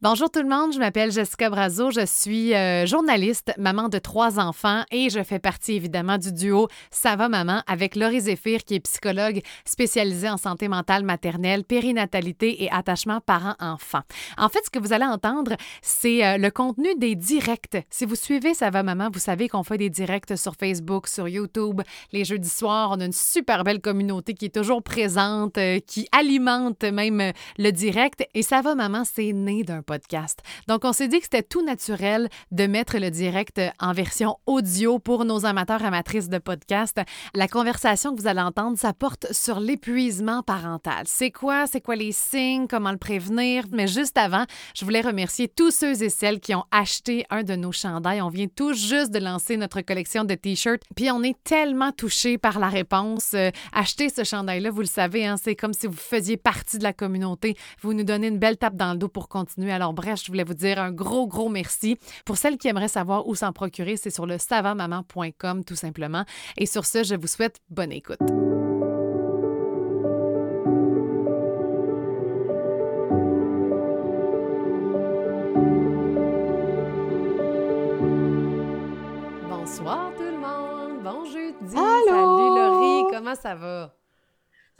Bonjour tout le monde, je m'appelle Jessica Brazo, je suis euh, journaliste, maman de trois enfants et je fais partie évidemment du duo Ça va maman avec Laurie Zéphir qui est psychologue spécialisée en santé mentale maternelle, périnatalité et attachement parents-enfants. En fait, ce que vous allez entendre, c'est euh, le contenu des directs. Si vous suivez Ça va maman, vous savez qu'on fait des directs sur Facebook, sur YouTube, les jeudis soirs, on a une super belle communauté qui est toujours présente, euh, qui alimente même le direct et Ça va maman, c'est né d'un Donc, on s'est dit que c'était tout naturel de mettre le direct en version audio pour nos amateurs amatrices de podcast. La conversation que vous allez entendre, ça porte sur l'épuisement parental. C'est quoi? C'est quoi les signes? Comment le prévenir? Mais juste avant, je voulais remercier tous ceux et celles qui ont acheté un de nos chandails. On vient tout juste de lancer notre collection de t-shirts. Puis on est tellement touchés par la réponse. Euh, acheter ce chandail-là, vous le savez, hein, c'est comme si vous faisiez partie de la communauté. Vous nous donnez une belle tape dans le dos pour continuer à alors bref, je voulais vous dire un gros, gros merci. Pour celles qui aimeraient savoir où s'en procurer, c'est sur le savamaman.com tout simplement. Et sur ce, je vous souhaite bonne écoute. Bonsoir tout le monde, bon jeudi. Salut Laurie, comment ça va?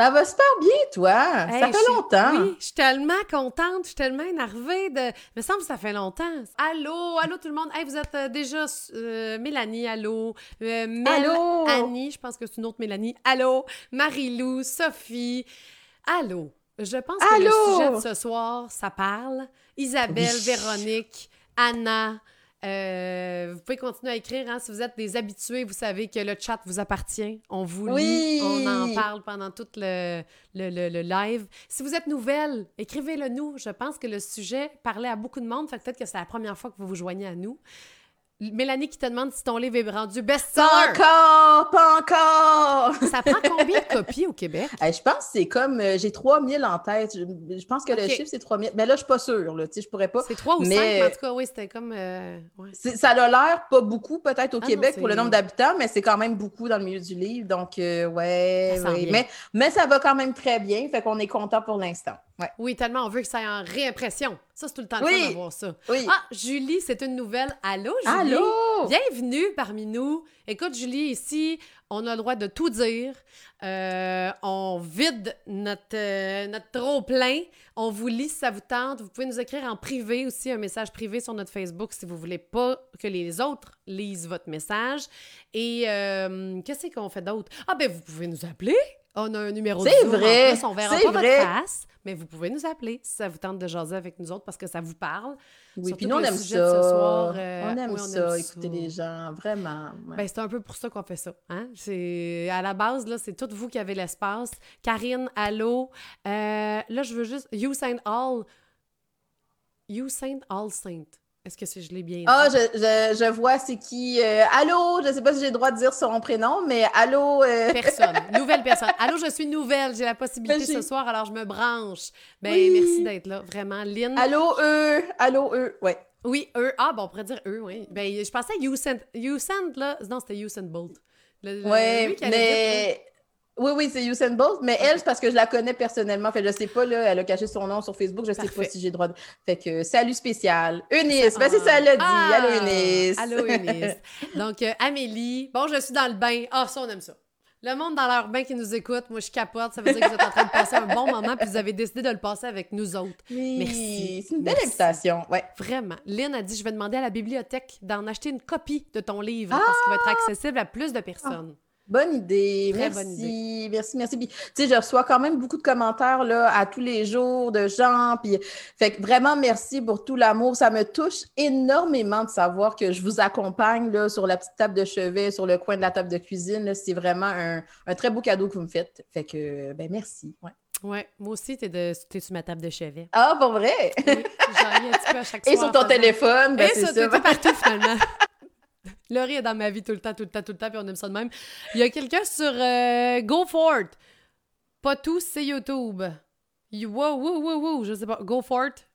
Ça va super bien, toi. ça fait longtemps. Oui, je suis tellement contente, je suis tellement énervée de. Il me semble que ça fait longtemps. Allô, allô tout le monde. Hey, vous êtes euh, déjà euh, Mélanie, allô. Euh, allô? Annie, je pense que c'est une autre Mélanie. Allô? Marie-Lou, Sophie. Allô? Je pense que le sujet de ce soir, ça parle. Isabelle, Véronique, Anna. Euh, vous pouvez continuer à écrire. Hein, si vous êtes des habitués, vous savez que le chat vous appartient. On vous lit. On en parle pendant tout le, le, le, live. Si vous êtes nouvelle, écrivez-le nous. Je pense que le sujet parlait à beaucoup de monde. Fait peut-être que c'est la première fois que vous vous joignez à nous. Mélanie qui te demande si ton livre est rendu best-seller. Pas encore, pas encore. Ça prend combien de copies au Québec? je pense que c'est comme, euh, j'ai 3000 en tête. Je, pense que le chiffre, c'est 3000. Mais là, je suis pas sûre, là, tu sais, je pourrais pas. C'est 3 ou 5, mais en tout cas, oui, c'était comme... Euh, ça a l'air pas beaucoup, peut-être, au ah Québec, pour le nombre d'habitants, mais c'est quand même beaucoup dans le milieu du livre. Donc, euh, ouais, Mais, mais ça va quand même très bien, fait qu'on est content pour l'instant. Oui, tellement on veut que ça ait en réimpression. Ça, c'est tout le temps le d'avoir ça. Ah, Julie, c'est une nouvelle. Allô, Julie? Allô? Bienvenue parmi nous. Écoute, Julie, ici, on a le droit de tout dire. Euh, on vide notre, euh, notre trop-plein. On vous lit si ça vous tente. Vous pouvez nous écrire en privé aussi, un message privé sur notre Facebook si vous voulez pas que les autres lisent votre message. Et euh, qu'est-ce qu'on fait d'autre? Ah, ben, vous pouvez nous appeler. On a un numéro de C'est vrai. on verra pas vrai. votre face, mais vous pouvez nous appeler si ça vous tente de jaser avec nous autres parce que ça vous parle. Oui, puis nous, on aime ça. Ce soir, euh, on aime ça, écouter les gens, vraiment. Ben, c'est un peu pour ça qu'on fait ça. Hein? À la base, là, c'est toutes vous qui avez l'espace. Karine, allô? Euh, là, je veux juste... You Saint All... You Saint All Saint. Est-ce que je l'ai bien? Dit? Ah, je, je, je, vois c'est qui. Euh, allô, je ne sais pas si j'ai le droit de dire son prénom, mais allô. Euh, personne. Nouvelle personne. Allô, je suis nouvelle. J'ai la possibilité ce soir, alors je me branche. Ben, merci d'être là. Vraiment. Lynn. Allô, eux. Allô, eux. Ouais. Oui, eux. Ah, bon, on pourrait dire eux, oui. Ben, je pensais à Usain. là. Non, c'était Usain Bolt. Oui, mais. Oui, oui, c'est Usain Bolt, mais elle, c'est parce que je la connais personnellement. Fait je sais pas, là, elle a caché son nom sur Facebook, je sais pas si j'ai le droit de. Fait que salut spécial. Eunice, ben c'est ça, elle l'a dit. Ah! Allô, Eunice. Allô, Eunice. Donc, euh, Amélie, bon, je suis dans le bain. Ah, ça, on aime ça. Le monde dans leur bain qui nous écoute, moi je capote, ça veut dire que vous êtes en train de passer un bon moment puis vous avez décidé de le passer avec nous autres. Oui, Merci. C'est une belle invitation, ouais. Vraiment. Lynn a dit je vais demander à la bibliothèque d'en acheter une copie de ton livre parce qu'il va être ah! accessible à plus de personnes. Bonne idée. merci. Merci, merci. tu sais, je reçois quand même beaucoup de commentaires là, à tous les jours de gens. Puis, fait que vraiment, merci pour tout l'amour. Ça me touche énormément de savoir que je vous accompagne là, sur la petite table de chevet, sur le coin de la table de cuisine. C'est vraiment un, très beau cadeau que vous me faites. Fait que, ben, merci. Ouais. Ouais, moi aussi, t'es, de, es sur ma table de chevet. Ah, pour vrai? Oui, j'en ai un petit peu à chaque Et sur ton téléphone, ben, Et sur, ça. partout, finalement. Laurie est dans ma vie tout le temps, tout le temps, tout le temps, puis on aime ça de même. Il y a quelqu'un sur euh, Go For It. Pas tous, c'est YouTube. Wow, wow, wow, wow, je sais pas. Go For It.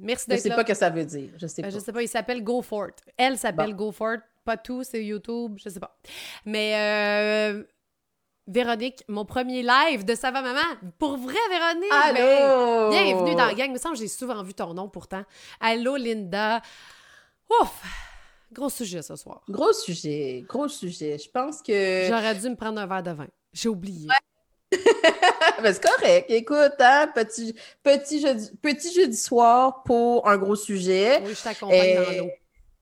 merci d'être là. Je sais pas ce que ça veut dire. Je sais ben, pas. Je sais pas, il s'appelle Go For It. Elle s'appelle Go For It. Pas tous, c'est YouTube, je sais pas. Mais euh, Véronique, mon premier live de Ça va maman. Pour vrai, Véronique! Allô! Ben, bienvenue dans la gang. Il me semble que j'ai souvent vu ton nom pourtant. Allô, Linda. Ouf! Gros sujet ce soir. Gros sujet, gros sujet. Je pense que. J'aurais dû me prendre un verre de vin. J'ai oublié. Ben, c'est correct. Écoute, hein, petit, petit, jeudi, petit jeudi soir pour un gros sujet. Oui, je t'accompagne dans l'eau.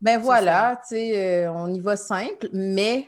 Ben voilà, tu sais, euh, on y va simple, mais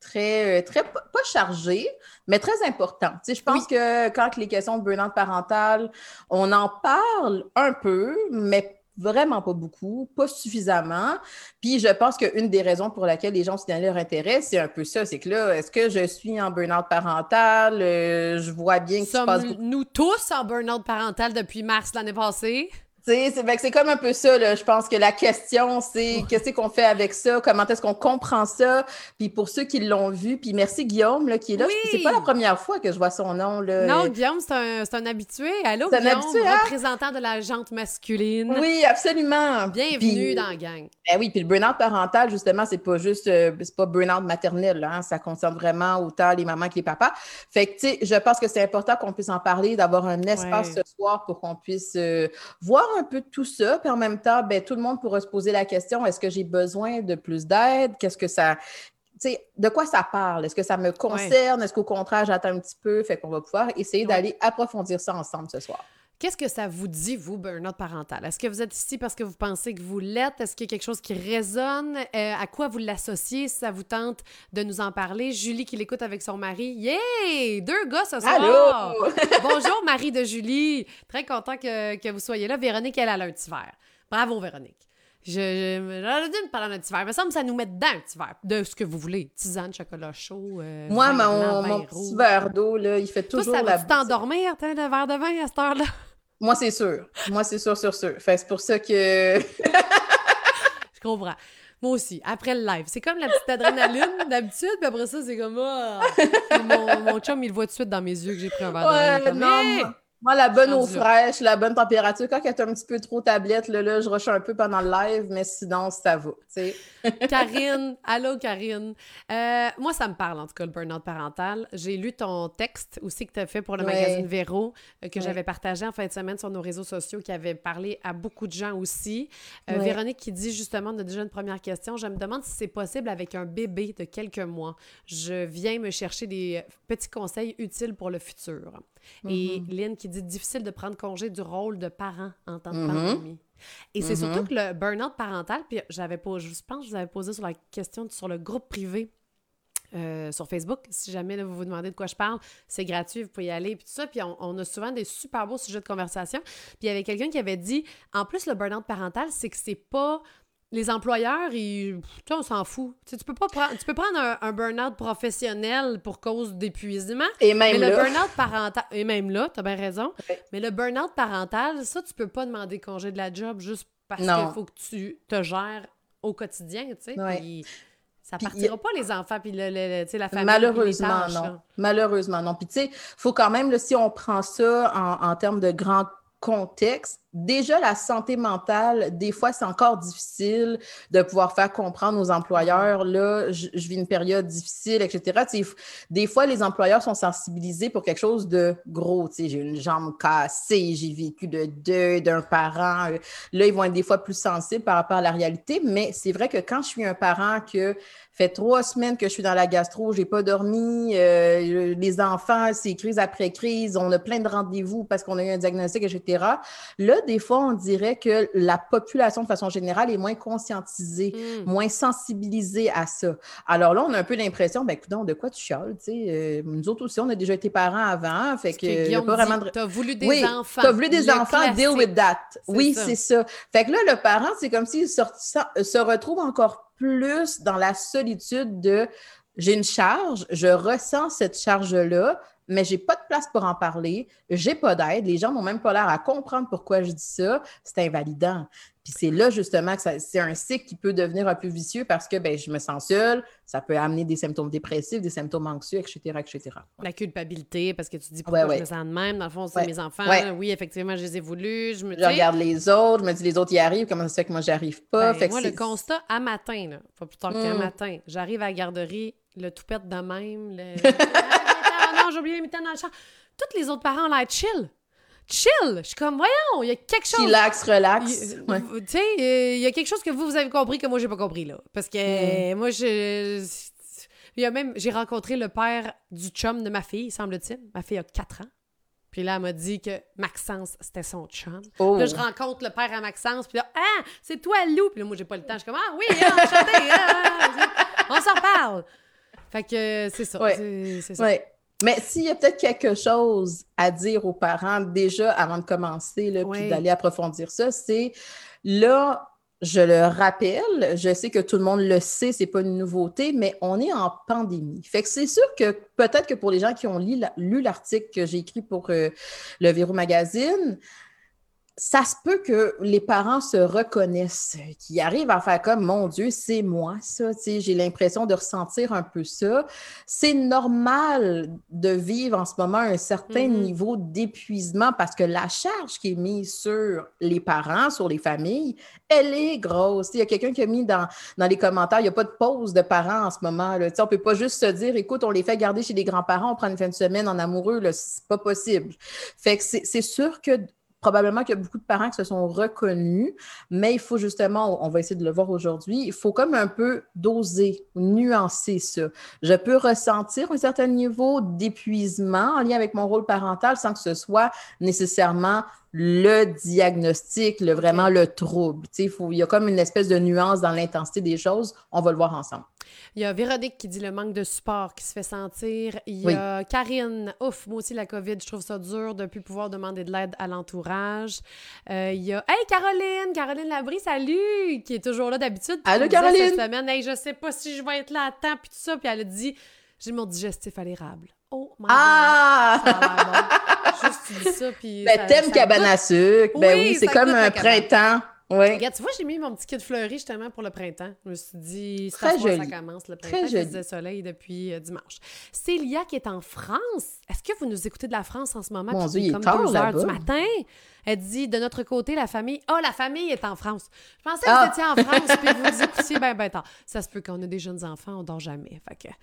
très, euh, très pas chargé, mais très important. Tu sais, je pense que quand les questions de burn-out parental, on en parle un peu, mais vraiment pas beaucoup, pas suffisamment. Puis je pense qu'une des raisons pour laquelle les gens signalent leur intérêt, c'est un peu ça. C'est que là, est-ce que je suis en burn-out parental? Euh, je vois bien que Sommes nous tous en burn-out parental depuis mars l'année passée? C'est comme un peu ça, là. je pense que la question, c'est qu'est-ce qu'on fait avec ça, comment est-ce qu'on comprend ça, puis pour ceux qui l'ont vu, puis merci Guillaume là, qui est là, c'est pas la première fois que je vois son nom. Là. Non, Guillaume, c'est un, un, habitué. Allô, Guillaume, habitué, hein? représentant de la jante masculine. Oui, absolument. Bienvenue dans la gang. Ben oui, puis le burn-out parental, justement, c'est pas juste, euh, c'est pas burn-out maternel, hein, ça concerne vraiment autant les mamans que les papas. Fait que, tu sais, je pense que c'est important qu'on puisse en parler, d'avoir un espace ce soir pour qu'on puisse euh, voir un peu tout ça, puis en même temps, ben, tout le monde pourra se poser la question est-ce que j'ai besoin de plus d'aide? Qu'est-ce que ça. de quoi ça parle? Est-ce que ça me concerne? Est-ce qu'au contraire, j'attends un petit peu? Fait qu'on va pouvoir essayer d'aller approfondir ça ensemble ce soir. Qu'est-ce que ça vous dit, vous, burn-out parental? Est-ce que vous êtes ici parce que vous pensez que vous l'êtes? Est-ce qu'il y a quelque chose qui résonne? Euh, à quoi vous l'associez si ça vous tente de nous en parler? Julie qui l'écoute avec son mari. Yeah! Deux gars ce soir! Allô! Bonjour, Marie de Julie! Très content que, que vous soyez là. Véronique, elle a un petit verre. Bravo, Véronique. Je, j'aurais dû me parler d'un petit verre. Il me semble que ça nous met dedans un petit verre. De ce que vous voulez. Tisane, chocolat chaud. Euh, Moi, mon, petit verre d'eau, là, il fait toujours Toi, ça la. t'endormir, le verre de vin à cette heure-là? Moi, c'est sûr. Moi, c'est sûr, sûr, sûr. Fait c'est pour ça que. je comprends. Moi aussi, après le live. C'est comme la petite adrénaline d'habitude, puis après ça, c'est comme. Oh. Mon, mon, chum, il voit tout de suite dans mes yeux que j'ai pris un verre de vin. Moi, la bonne eau fraîche, la bonne température. Quand elle est un petit peu trop tablette, là, là je rush un peu pendant le live, mais sinon, ça va. Karine, allô Karine. Euh, moi, ça me parle, en tout cas, le burn-out parental. J'ai lu ton texte aussi que tu as fait pour le magazine Véro, euh, que j'avais partagé en fin de semaine sur nos réseaux sociaux, qui avait parlé à beaucoup de gens aussi. Euh, Véronique qui dit justement, on a déjà une première question. Je me demande si c'est possible avec un bébé de quelques mois. Je viens me chercher des petits conseils utiles pour le futur. Et mm-hmm. Lynn qui dit difficile de prendre congé du rôle de parent en temps de mm-hmm. pandémie. Et c'est surtout mm-hmm. que le burn-out parental, puis j'avais pas, je pense que je vous avais posé sur la question sur le groupe privé euh, sur Facebook. Si jamais vous vous demandez de quoi je parle, c'est gratuit, vous pouvez y aller, puis tout ça. Puis on, on, a souvent des super beaux sujets de conversation. Puis il y avait quelqu'un qui avait dit, en plus, le burn-out parental, c'est que c'est pas les employeurs, ils, on s'en fout. Tu, peux pas prendre, tu peux prendre un, burn-out professionnel pour cause d'épuisement. Et même mais le burn-out parental, et même là, t'as bien raison. Mais le burn-out parental, ça, tu peux pas demander congé de la job juste parce qu'il faut que tu te gères au quotidien, tu sais. Ouais. ça partira pas les enfants puis le, la famille. Malheureusement, non. Malheureusement, non. Puis tu sais, faut quand même, si on prend ça en, en termes de grand contexte, déjà la santé mentale, des fois, c'est encore difficile de pouvoir faire comprendre aux employeurs, là, je, vis une période difficile, etc. des fois, les employeurs sont sensibilisés pour quelque chose de gros. J'ai une jambe cassée, j'ai vécu de deuil d'un parent. Là, ils vont être des fois plus sensibles par rapport à la réalité, mais c'est vrai que quand je suis un parent que fait trois semaines que je suis dans la gastro, j'ai pas dormi, euh, les enfants, c'est crise après crise, on a plein de rendez-vous parce qu'on a eu un diagnostic, etc. Là, des fois, on dirait que la population, de façon générale, est moins conscientisée, hmm. moins sensibilisée à ça. Alors là, on a un peu l'impression, ben, écoute, de quoi tu chiales, tu sais? Euh, nous autres aussi, on a déjà été parents avant, fait que, a pas vraiment de... T'as voulu des oui, enfants. T'as voulu des enfants, deal with that. Oui, c'est ça. Fait que là, le parent, c'est comme s'il se retrouve encore plus dans la solitude de j'ai une charge, je ressens cette charge-là, mais j'ai pas de place pour en parler, j'ai pas d'aide, les gens n'ont même pas l'air à comprendre pourquoi je dis ça, c'est invalidant. Puis c'est là justement que c'est un cycle qui peut devenir un peu vicieux parce que ben, je me sens seule, ça peut amener des symptômes dépressifs, des symptômes anxieux, etc., etc. La culpabilité, parce que tu dis pourquoi je me sens de même, dans le fond, c'est mes enfants, oui, effectivement, je les ai voulus, je me Je regarde les autres, je me dis les autres y arrivent, comment ça se fait que moi j'arrive pas? Ben, moi, le constat, à matin, pas plus tard qu'un hmm. matin, j'arrive à la garderie, le toupette de même, le... j'ai oublié mes dans le champ. Tous les autres parents ont l'air chill chill. Je suis comme, voyons, il y a quelque chose. Relax, relax. Tu sais, il y a quelque chose que vous, vous avez compris que moi, j'ai pas compris, là. Parce que mm. moi, je. Il y a même, j'ai rencontré le père du chum de ma fille, semble-t-il. Ma fille a 4 ans. Puis là, elle m'a dit que Maxence, c'était son chum. Oh. Là, je rencontre le père à Maxence. Puis là, ah, c'est toi, Lou? Puis là, moi, j'ai pas le temps. Je suis comme, ah oui, ah, enchanté. Ah, on s'en parle. Fait que c'est ça. C'est ça. Mais s'il y a peut-être quelque chose à dire aux parents déjà avant de commencer, là, puis d'aller approfondir ça, c'est là, je le rappelle, je sais que tout le monde le sait, c'est pas une nouveauté, mais on est en pandémie. Fait que c'est sûr que peut-être que pour les gens qui ont lu l'article que j'ai écrit pour euh, le Verrou Magazine, ça se peut que les parents se reconnaissent, qu'ils arrivent à faire comme mon Dieu, c'est moi, ça. J'ai l'impression de ressentir un peu ça. C'est normal de vivre en ce moment un certain mm-hmm. niveau d'épuisement parce que la charge qui est mise sur les parents, sur les familles, elle est grosse. Il y a quelqu'un qui a mis dans, dans les commentaires, il n'y a pas de pause de parents en ce moment. Là. On ne peut pas juste se dire, écoute, on les fait garder chez les grands-parents, on prend une fin de semaine en amoureux, c'est pas possible. Fait que c'est sûr que probablement qu'il y a beaucoup de parents qui se sont reconnus, mais il faut justement, on va essayer de le voir aujourd'hui, il faut comme un peu doser, nuancer ça. Je peux ressentir un certain niveau d'épuisement en lien avec mon rôle parental sans que ce soit nécessairement le diagnostic, le, vraiment le trouble. Il, faut, il y a comme une espèce de nuance dans l'intensité des choses. On va le voir ensemble. Il y a Véronique qui dit le manque de support qui se fait sentir. Il y a Karine, ouf, moi aussi la COVID, je trouve ça dur de plus pouvoir demander de l'aide à l'entourage. Euh, il y a, hey Caroline, Caroline Labrie, salut, qui est toujours là d'habitude. Allô Caroline. Cette semaine, hey, je sais pas si je vais être là à temps, puis tout ça, puis elle a dit, j'ai mon digestif à l'érable. Oh my ah! God. Juste dis ça, puis. Ben, t'aimes cabane à sucre. Ben oui, c'est comme un printemps. Regarde, tu vois, j'ai mis mon petit kit fleuri justement pour le printemps. Je me suis dit, joli. ça commence le printemps. Très joli. soleil depuis euh, dimanche. Célia qui est en France. Est-ce que vous nous écoutez de la France en ce moment? Mon Dieu, il est tard heures du matin? Elle dit, de notre côté, la famille... Oh, la famille est en France. Je pensais que vous ah! étiez en France puis vous écoutiez ben, ben tard. Ça se peut qu'on a des jeunes enfants, on dort jamais. Fait que...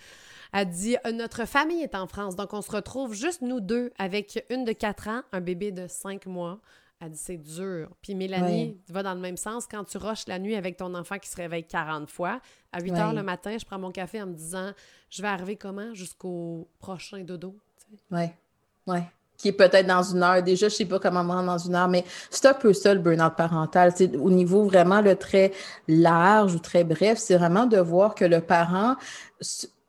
Elle dit euh, Notre famille est en France, donc on se retrouve juste nous deux avec une de 4 ans, un bébé de 5 mois. Elle dit c'est dur. Puis Mélanie va dans le même sens. Quand tu rushes la nuit avec ton enfant qui se réveille 40 fois, à 8 heures le matin, je prends mon café en me disant je vais arriver comment jusqu'au prochain dodo. Oui, oui. Qui est peut-être dans une heure. Déjà, je ne sais pas comment me rendre dans une heure, mais c'est un peu ça le burn-out parental. C'est au niveau vraiment le très large ou très bref, c'est vraiment de voir que le parent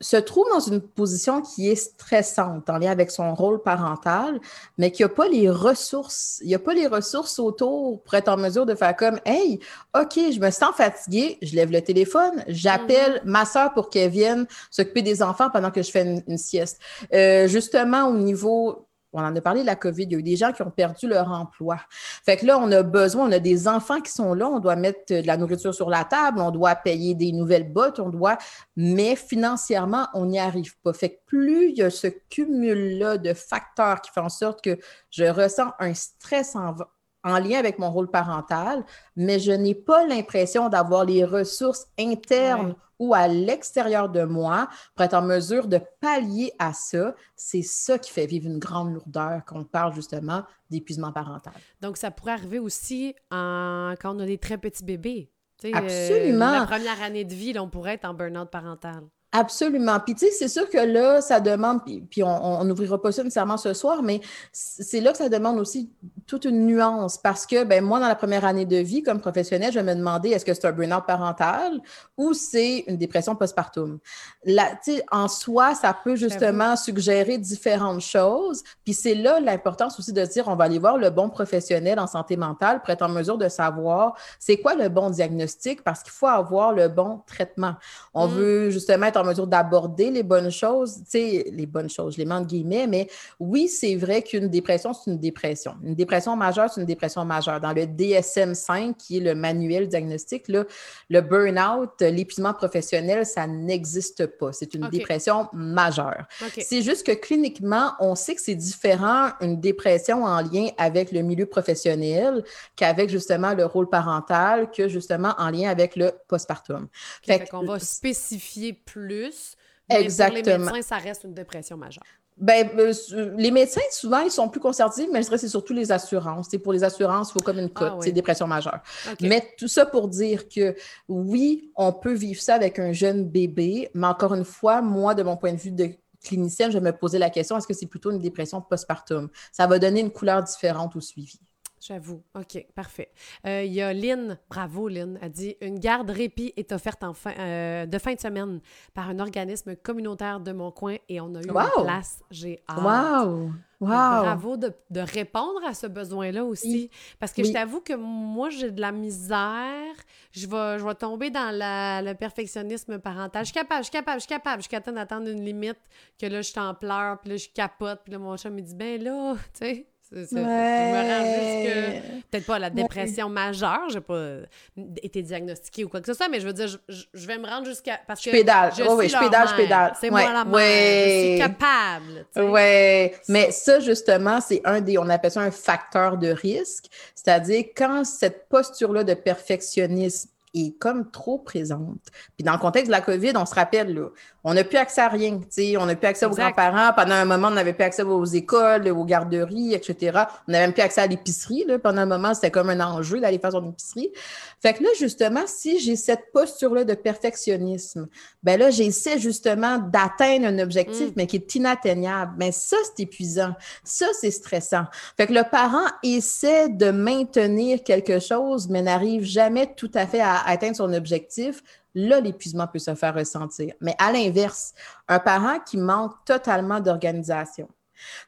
se trouve dans une position qui est stressante en lien avec son rôle parental, mais qui n'a pas les ressources. Il n'y a pas les ressources autour pour être en mesure de faire comme Hey, OK, je me sens fatiguée, je lève le téléphone, j'appelle mm-hmm. ma soeur pour qu'elle vienne s'occuper des enfants pendant que je fais une, sieste. Euh, justement, au niveau on en a parlé de la COVID, il y a eu des gens qui ont perdu leur emploi. Fait que là, on a besoin, on a des enfants qui sont là, on doit mettre de la nourriture sur la table, on doit payer des nouvelles bottes, on doit, mais financièrement, on n'y arrive pas. Fait que plus il y a ce cumul-là de facteurs qui font en sorte que je ressens un stress en, en lien avec mon rôle parental, mais je n'ai pas l'impression d'avoir les ressources internes ou à l'extérieur de moi pour être en mesure de pallier à ça. C'est ça qui fait vivre une grande lourdeur quand on parle justement d'épuisement parental. Donc, ça pourrait arriver aussi quand on a des très petits bébés. Absolument. la première année de vie, on pourrait être en burn-out parental. Absolument. Puis, tu sais, c'est sûr que là, ça demande, puis, on n'ouvrira pas ça nécessairement ce soir, mais c'est là que ça demande aussi toute une nuance parce que, ben moi, dans la première année de vie, comme professionnelle, je vais me demander est-ce que c'est un burn-out parental ou c'est une dépression postpartum? Là, tu sais, en soi, ça peut justement suggérer différentes choses. Puis, c'est là l'importance aussi de dire on va aller voir le bon professionnel en santé mentale pour être en mesure de savoir c'est quoi le bon diagnostic parce qu'il faut avoir le bon traitement. On mm. veut justement être en mesure d'aborder les bonnes choses, tu sais, les bonnes choses, je les mets entre guillemets, mais oui, c'est vrai qu'une dépression, c'est une dépression. Une dépression majeure, c'est une dépression majeure. Dans le DSM-5, qui est le manuel diagnostique, là, le burn-out, l'épuisement professionnel, ça n'existe pas. C'est une dépression majeure. C'est juste que cliniquement, on sait que c'est différent une dépression en lien avec le milieu professionnel qu'avec justement le rôle parental, que justement en lien avec le postpartum. fait qu'on va spécifier plus Exactement. Pour les médecins, ça reste une dépression majeure. Ben, euh, les médecins, souvent, ils sont plus conservatifs, mais je dirais que c'est surtout les assurances. pour les assurances, il faut comme une cote, ah, c'est dépression majeure. Mais tout ça pour dire que oui, on peut vivre ça avec un jeune bébé, mais encore une fois, moi, de mon point de vue de clinicienne, je me posais la question, est-ce que c'est plutôt une dépression postpartum? Ça va donner une couleur différente au suivi. J'avoue. OK, parfait. Euh, il y a Lynn, bravo Lynn, a dit Une garde répit est offerte en fin, euh, de fin de semaine par un organisme communautaire de mon coin et on a eu une place. J'ai hâte. Wow! Wow. Bravo de, de, répondre à ce besoin-là aussi. Parce que je t'avoue que moi, j'ai de la misère. Je vais, je vais tomber dans la, le perfectionnisme parental. Je suis capable, je suis capable, je suis capable. Je suis capable d'atteindre une limite que là, je suis en pleurs, puis là, je capote, puis là, mon chat me dit Ben là, tu sais. Je me rends jusque. Peut-être pas la dépression majeure, j'ai pas été diagnostiquée ou quoi que ce soit, mais je veux dire, je, vais me rendre jusqu'à. Parce que. Je pédale. Je oui, je pédale, je pédale. C'est moi la mère. Je suis capable. Oui. Mais ça, justement, c'est un des. On appelle ça un facteur de risque. C'est-à-dire, quand cette posture-là de perfectionnisme est comme trop présente. Puis dans le contexte de la COVID, on se rappelle, là, on n'a plus accès à rien. On n'a plus accès aux grands-parents. Pendant un moment, on n'avait plus accès aux écoles, aux garderies, etc. On n'avait même plus accès à l'épicerie. Pendant un moment, c'était comme un enjeu d'aller faire son épicerie. Fait que là, justement, si j'ai cette posture-là de perfectionnisme, ben là, j'essaie justement d'atteindre un objectif, mm. mais qui est inatteignable. Mais ça, c'est épuisant. Ça, c'est stressant. Fait que le parent essaie de maintenir quelque chose, mais n'arrive jamais tout à fait à atteindre son objectif là, l'épuisement peut se faire ressentir. Mais à l'inverse, un parent qui manque totalement d'organisation,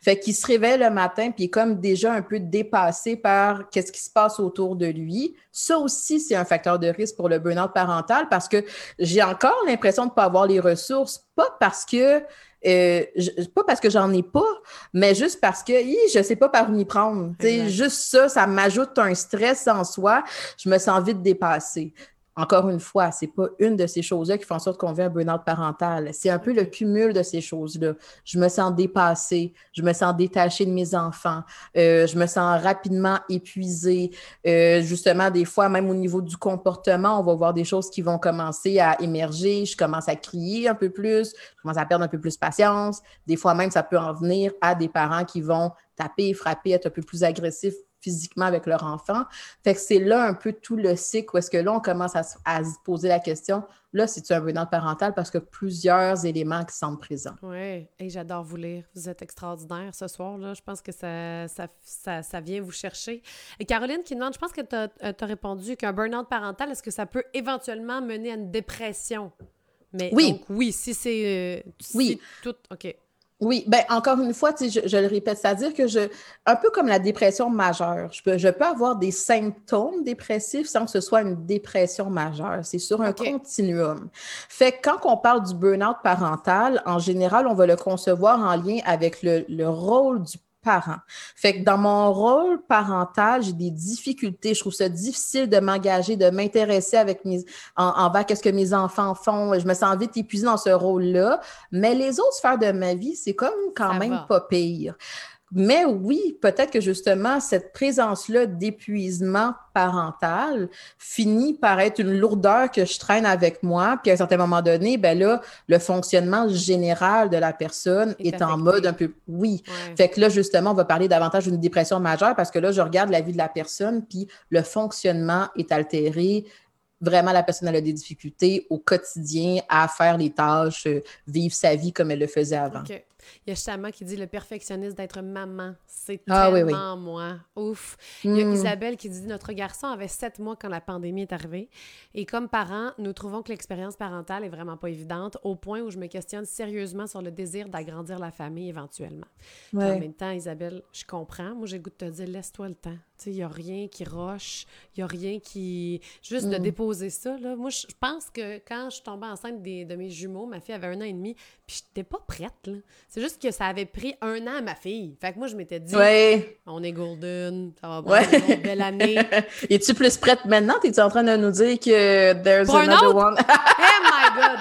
fait qu'il se réveille le matin puis est comme déjà un peu dépassé par qu'est-ce qui se passe autour de lui. Ça aussi, c'est un facteur de risque pour le burn-out parental parce que j'ai encore l'impression de ne pas avoir les ressources, pas parce que euh, pas parce que j'en ai pas, mais juste parce que je ne sais pas par où y prendre. Juste ça, ça m'ajoute un stress en soi. Je me sens vite dépassée encore une fois, c'est pas une de ces choses-là qui font en sorte qu'on vit un burn-out parental. C'est un peu le cumul de ces choses-là. Je me sens dépassée, je me sens détachée de mes enfants, euh, je me sens rapidement épuisée. Euh, justement, des fois, même au niveau du comportement, on va voir des choses qui vont commencer à émerger. Je commence à crier un peu plus, je commence à perdre un peu plus patience. Des fois même, ça peut en venir à des parents qui vont taper, frapper, être un peu plus agressifs physiquement avec leur enfant. Fait que c'est là un peu tout le cycle où est-ce que là, on commence à, se poser la question, là, c'est-tu un burn parental parce que plusieurs éléments qui sont présents. Oui, et j'adore vous lire. Vous êtes extraordinaire ce soir, là. Je pense que ça, ça, ça, vient vous chercher. Et Caroline qui demande, je pense que tu as, euh, répondu qu'un burn-out parental, est-ce que ça peut éventuellement mener à une dépression? Mais oui. Donc, oui, si c'est... Euh, oui. tout... OK. Oui, ben encore une fois, je, je le répète, c'est-à-dire que je, un peu comme la dépression majeure, je peux, je peux avoir des symptômes dépressifs sans que ce soit une dépression majeure. C'est sur un continuum. Fait que quand on parle du burn-out parental, en général, on va le concevoir en lien avec le, le rôle du parent. Fait que dans mon rôle parental, j'ai des difficultés. Je trouve ça difficile de m'engager, de m'intéresser avec mes, en, envers qu'est-ce que mes enfants font. Je me sens vite épuisée dans ce rôle-là. Mais les autres sphères de ma vie, c'est comme quand même pas pire. Mais oui, peut-être que justement, cette présence-là d'épuisement parental finit par être une lourdeur que je traîne avec moi. Puis à un certain moment donné, ben là, le fonctionnement général de la personne est, en mode un peu oui. Fait que là, justement, on va parler davantage d'une dépression majeure parce que là, je regarde la vie de la personne, puis le fonctionnement est altéré vraiment la personne a des difficultés au quotidien à faire les tâches, euh, vivre sa vie comme elle le faisait avant. Il y a Chama qui dit le perfectionnisme d'être maman. C'est ah tellement moi. Ouf. Il y a hmm. Isabelle qui dit notre garçon avait sept mois quand la pandémie est arrivée. Et comme parents, nous trouvons que l'expérience parentale est vraiment pas évidente au point où je me questionne sérieusement sur le désir d'agrandir la famille éventuellement. En même temps, Isabelle, je comprends. Moi, j'ai le goût de te dire laisse-toi le temps. Il n'y a rien qui roche, il n'y a rien qui. Juste de hmm. déposer ça. Là. Moi, je pense que quand je tombée enceinte des, de mes jumeaux, ma fille avait un an et demi, puis je n'étais pas prête. Là. C'est juste que ça avait pris un an à ma fille. Fait que moi, je m'étais dit, on est golden, ça va pas une belle année. Es-tu plus prête maintenant? Es-tu en train de nous dire que there's Pour another un one? oh my God!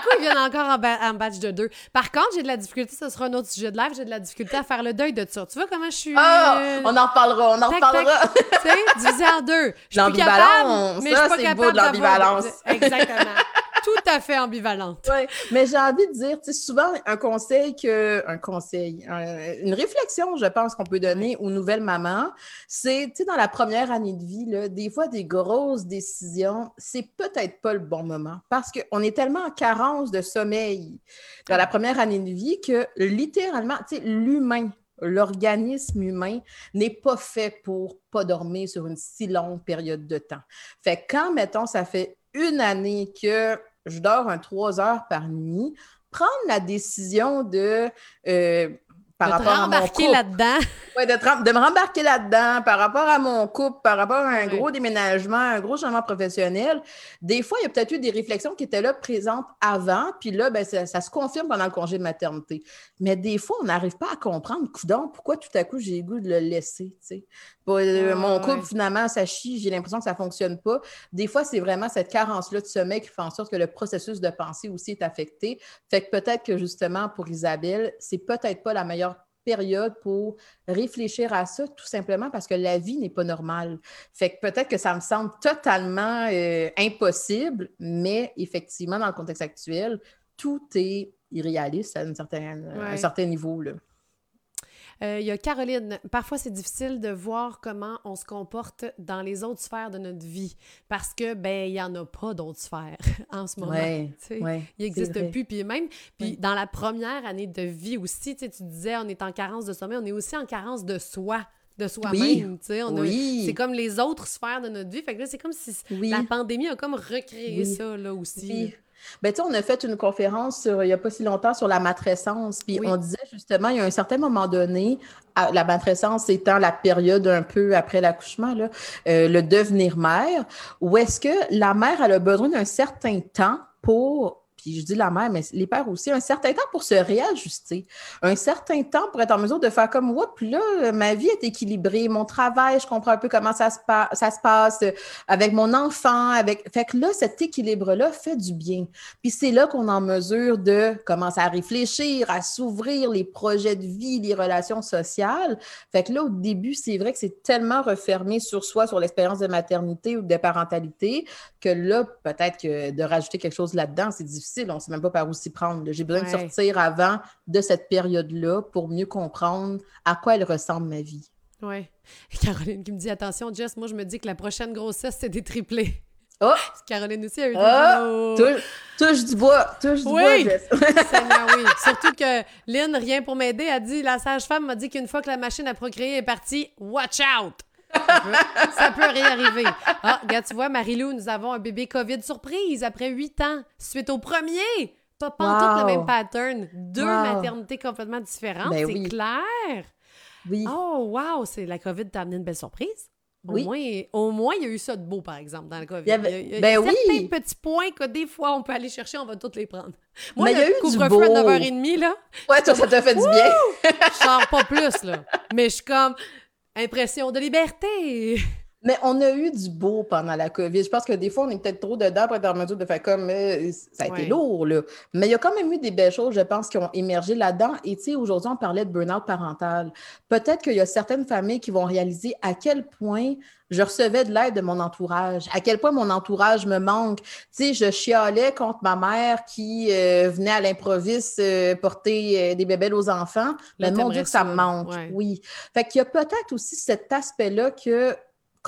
coup, ils viennent encore en, batch de deux. Par contre, j'ai de la difficulté, ce sera un autre sujet de live, j'ai de la difficulté à faire le deuil de ça. Tu vois comment je suis. Ah! on en reparlera, on en reparlera. tu sais, divisé en deux. L'ambivalence, ça, c'est beau de l'ambivalence. Exactement tout à fait ambivalente. Oui, mais j'ai envie de dire, tu souvent, un conseil que, un conseil, une réflexion, je pense qu'on peut donner aux nouvelles mamans, c'est, dans la première année de vie, des fois, des grosses décisions, c'est peut-être pas le bon moment parce qu'on est tellement en carence de sommeil dans la première année de vie que littéralement, l'humain l'organisme humain n'est pas fait pour pas dormir sur une si longue période de temps. Fait que quand, mettons, ça fait une année que je dors un trois heures par nuit, prendre la décision de euh, par rapport à mon couple. là-dedans. Oui, de, de, me rembarquer là-dedans par rapport à mon couple, par rapport à un gros déménagement, un gros changement professionnel. Des fois, il y a peut-être eu des réflexions qui étaient là présentes avant, puis là, ben, ça, se confirme pendant le congé de maternité. Mais des fois, on n'arrive pas à comprendre, coudon, pourquoi tout à coup j'ai le goût de le laisser, tu sais. Euh, mon couple, finalement, ça chie, j'ai l'impression que ça ne fonctionne pas. Des fois, c'est vraiment cette carence-là de sommeil qui fait en sorte que le processus de pensée aussi est affecté. Fait que peut-être que justement, pour Isabelle, c'est peut-être pas la meilleure période pour réfléchir à ça, tout simplement parce que la vie n'est pas normale. Fait que peut-être que ça me semble totalement euh, impossible, mais effectivement, dans le contexte actuel, tout est irréaliste à, un certain niveau. Là. Euh, il y a Caroline. Parfois, c'est difficile de voir comment on se comporte dans les autres sphères de notre vie parce que, ben, il n'y en a pas d'autres sphères en ce moment. Ouais, il n'existe plus. Puis même, puis dans la première année de vie aussi, tu disais, on est en carence de sommeil, on est aussi en carence de soi de soi-même, oui. C'est comme les autres sphères de notre vie. Fait que là, c'est comme si la pandémie a comme recréé ça, là, aussi. Ben, on a fait une conférence il n'y a pas si longtemps sur la matrescence, puis on disait justement, il y a un certain moment donné, la matrescence étant la période un peu après l'accouchement, euh, le devenir mère, où est-ce que la mère elle a besoin d'un certain temps pour puis je dis la mère, mais les pères aussi, un certain temps pour se réajuster, un certain temps pour être en mesure de faire comme, oups, là, ma vie est équilibrée, mon travail, je comprends un peu comment ça se, ça se passe avec mon enfant, avec... Fait que là, cet équilibre-là fait du bien. Puis c'est là qu'on est en mesure de commencer à réfléchir, à s'ouvrir les projets de vie, les relations sociales. Fait que là, au début, c'est vrai que c'est tellement refermé sur soi, sur l'expérience de maternité ou de parentalité, que là, peut-être que de rajouter quelque chose là-dedans, c'est difficile on ne sait même pas par où s'y prendre. J'ai besoin de sortir avant de cette période-là pour mieux comprendre à quoi elle ressemble ma vie. Oui. Caroline qui me dit attention, Jess, moi je me dis que la prochaine grossesse, c'est des triplés. Oh! Caroline aussi a eu oh! touche, touche, du bois, touche du bois, Jess. oui. Surtout que Lynn, rien pour m'aider, a dit la sage-femme m'a dit qu'une fois que la machine à procréer est partie, watch out! Ça peut réarriver. Ah, regarde, tu vois, Marie-Lou, nous avons un bébé COVID surprise après huit ans, suite au premier. Pas, pas tout le même pattern. Deux maternités complètement différentes, ben c'est clair. Oui. Oh, wow, c'est la COVID t'a amené une belle surprise. Au, moins, au moins, il y a eu ça de beau, par exemple, dans le COVID. Il y, avait... il y a, ben certains petits points que des fois, on peut aller chercher, on va tous les prendre. Moi, Mais il y a eu couvre-feu à 9h30, là. Ouais, toi, ça t'a fait du bien. je sors pas plus, là. Mais je suis comme, impression de liberté. Mais on a eu du beau pendant la COVID. Je pense que des fois, on est peut-être trop dedans pour être en mesure de faire comme euh, ça a été lourd, là. Mais il y a quand même eu des belles choses, je pense, qui ont émergé là-dedans. Et tu sais, aujourd'hui, on parlait de burn-out parental. Peut-être qu'il y a certaines familles qui vont réaliser à quel point je recevais de l'aide de mon entourage, à quel point mon entourage me manque. Tu sais, je chialais contre ma mère qui euh, venait à l'improviste euh, porter des bébés aux enfants. Mais mon Dieu, que ça me manque. Oui. Fait qu'il y a peut-être aussi cet aspect-là que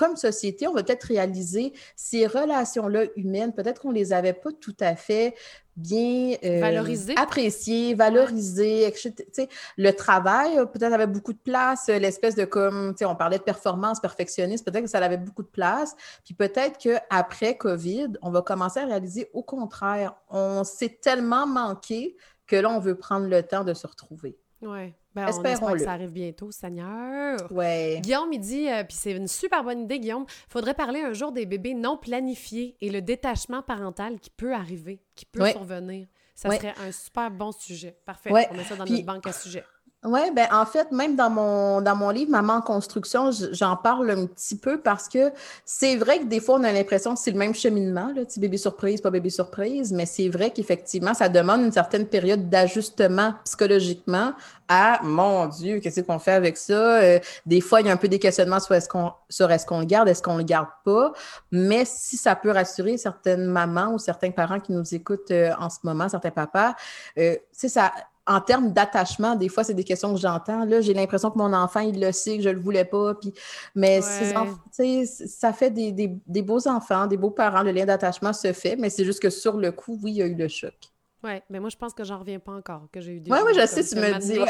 comme société, on va peut-être réaliser ces relations-là humaines, peut-être qu'on ne les avait pas tout à fait bien euh, valorisées, appréciées, valorisées, etc. le travail peut-être avait beaucoup de place, l'espèce de comme, on parlait de performance perfectionniste, peut-être que ça avait beaucoup de place. Puis peut-être qu'après COVID, on va commencer à réaliser au contraire, on s'est tellement manqué que là, on veut prendre le temps de se retrouver. Oui. Ben, on espère que ça arrive bientôt, Seigneur. Ouais. Guillaume, il dit, euh, puis c'est une super bonne idée, Guillaume, faudrait parler un jour des bébés non planifiés et le détachement parental qui peut arriver, qui peut survenir. Ça serait un super bon sujet. Parfait. On met ça dans notre banque à sujet. Oui, ben en fait, même dans mon, dans mon livre Maman en construction, j'en parle un petit peu parce que c'est vrai que des fois, on a l'impression que c'est le même cheminement, là, petit bébé surprise, pas bébé surprise, mais c'est vrai qu'effectivement, ça demande une certaine période d'ajustement psychologiquement à mon Dieu, qu'est-ce qu'on fait avec ça? Euh, des fois, il y a un peu des questionnements sur est-ce qu'on sur est-ce qu'on le garde, est-ce qu'on le garde pas? Mais si ça peut rassurer certaines mamans ou certains parents qui nous écoutent euh, en ce moment, certains papas, euh, ça en termes d'attachement, des fois, c'est des questions que j'entends. Là, j'ai l'impression que mon enfant, il le sait, que je ne le voulais pas. Puis... Mais ça fait des, des, beaux enfants, des beaux parents. Le lien d'attachement se fait, mais c'est juste que sur le coup, oui, il y a eu le choc. Oui, mais moi, je pense que j'en reviens pas encore, que j'ai eu des. Oui, oui, je sais, tu me dis. Ouais.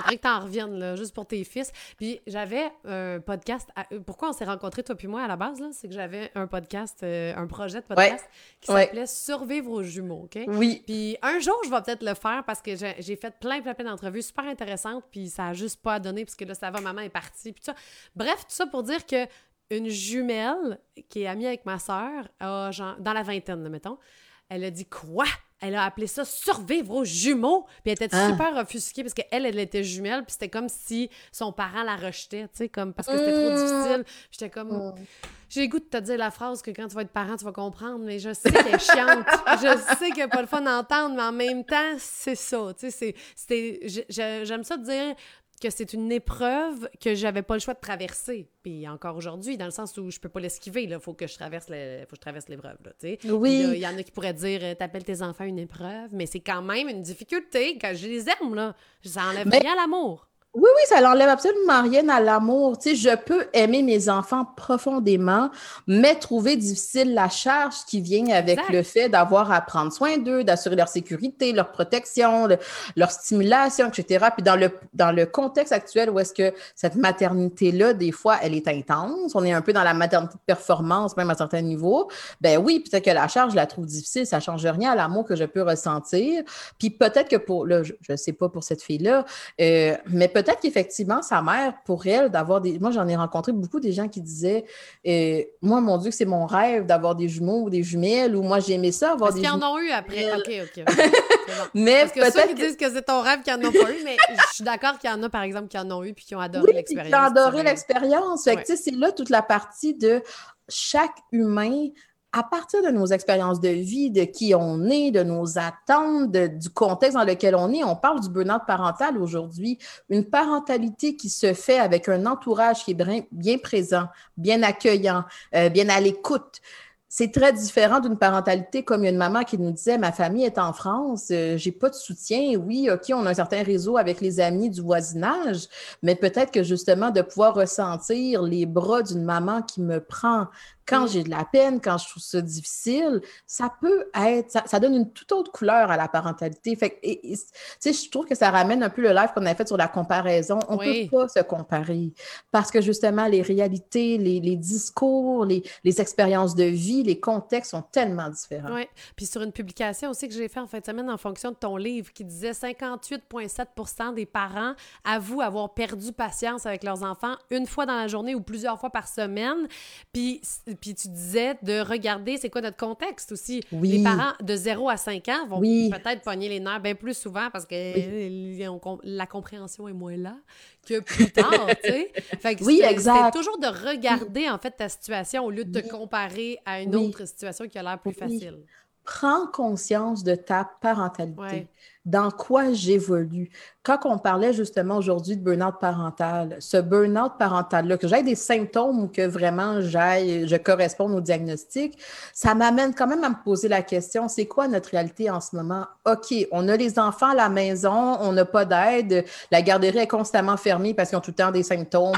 faudrait que tu en reviennes, là, juste pour tes fils. Puis j'avais un podcast. Pourquoi on s'est rencontrés, toi puis moi, à la base, là? C'est que j'avais un podcast, euh, un projet de podcast qui s'appelait Survivre aux jumeaux, OK? Oui. Puis un jour, je vais peut-être le faire parce que j'ai fait plein, plein, plein d'entrevues super intéressantes, puis ça a juste pas donné, puisque là, ça va, maman est partie, puis tout ça. Bref, tout ça pour dire que une jumelle qui est amie avec ma sœur, dans la vingtaine, mettons, elle a dit Quoi? Elle a appelé ça survivre aux jumeaux. Puis elle était ah. super offusquée parce qu'elle, elle était jumelle. Puis c'était comme si son parent la rejetait, tu sais, comme parce que c'était trop mmh. difficile. J'étais comme. Mmh. J'ai le goût de te dire la phrase que quand tu vas être parent, tu vas comprendre, mais je sais qu'elle est chiante. je sais n'y a pas le fun d'entendre, mais en même temps, c'est ça. Tu sais, j'aime ça de dire que c'est une épreuve que j'avais pas le choix de traverser. Puis encore aujourd'hui, dans le sens où je peux pas l'esquiver, il faut que je traverse le, faut que je traverse l'épreuve. Oui. Il y en a qui pourraient dire euh, T'appelles tes enfants une épreuve, mais c'est quand même une difficulté. Quand je les aime, là, ça enlève rien à l'amour. Oui, oui, ça n'enlève absolument rien à l'amour. Tu sais, je peux aimer mes enfants profondément, mais trouver difficile la charge qui vient avec le fait d'avoir à prendre soin d'eux, d'assurer leur sécurité, leur protection, leur stimulation, etc. Puis dans le, dans le contexte actuel où est-ce que cette maternité-là, des fois, elle est intense, on est un peu dans la maternité de performance, même à certains niveaux, ben oui, peut-être que la charge, je la trouve difficile, ça ne change rien à l'amour que je peux ressentir. Puis peut-être que pour, là, je ne sais pas pour cette fille-là, euh, mais peut peut-être qu'effectivement, sa mère, pour elle, d'avoir des. Moi, j'en ai rencontré beaucoup des gens qui disaient euh, Moi, mon Dieu, c'est mon rêve d'avoir des jumeaux ou des jumelles, ou moi, j'aimais ça, avoir des. Parce qu'ils en ont eu après. OK, OK. mais Parce que ceux qui disent que c'est ton rêve qui en ont pas eu, mais je suis d'accord qu'il y en a, par exemple, qui en ont eu puis qui ont adoré l'expérience. Qui ont adoré l'expérience. Fait que, tu sais, c'est là toute la partie de chaque humain à partir de nos expériences de vie, de qui on est, de nos attentes, du contexte dans lequel on est, on parle du burn-out parental aujourd'hui. Une parentalité qui se fait avec un entourage qui est bien, présent, bien accueillant, euh, bien à l'écoute c'est très différent d'une parentalité comme une maman qui nous disait ma famille est en France, euh, j'ai pas de soutien. Oui, OK, on a un certain réseau avec les amis du voisinage, mais peut-être que justement de pouvoir ressentir les bras d'une maman qui me prend, quand j'ai de la peine, quand je trouve ça difficile, ça peut être, ça, donne une toute autre couleur à la parentalité. Fait tu sais, je trouve que ça ramène un peu le live qu'on a fait sur la comparaison. On ne peut pas se comparer parce que justement, les réalités, les, discours, les, les, expériences de vie, les contextes sont tellement différents. Oui. Puis sur une publication aussi que j'ai fait en fin de semaine en fonction de ton livre qui disait 58,7 des parents avouent avoir perdu patience avec leurs enfants une fois dans la journée ou plusieurs fois par semaine. Puis puis tu disais de regarder c'est quoi notre contexte aussi. Les parents de 0 à 5 ans vont peut-être pogner les nerfs bien plus souvent parce que la compréhension est moins là que plus tard, tu sais. oui, exact. C'est toujours de regarder en fait ta situation au lieu de te comparer à une autre situation qui a l'air plus facile prends conscience de ta parentalité, dans quoi j'évolue. Quand on parlait justement aujourd'hui de burn-out parental, ce burn-out parental-là, que j'ai des symptômes ou que vraiment j'aille, je corresponde au diagnostic, ça m'amène quand même à me poser la question, c'est quoi notre réalité en ce moment? OK, on a les enfants à la maison, on n'a pas d'aide, la garderie est constamment fermée parce qu'ils ont tout le temps des symptômes,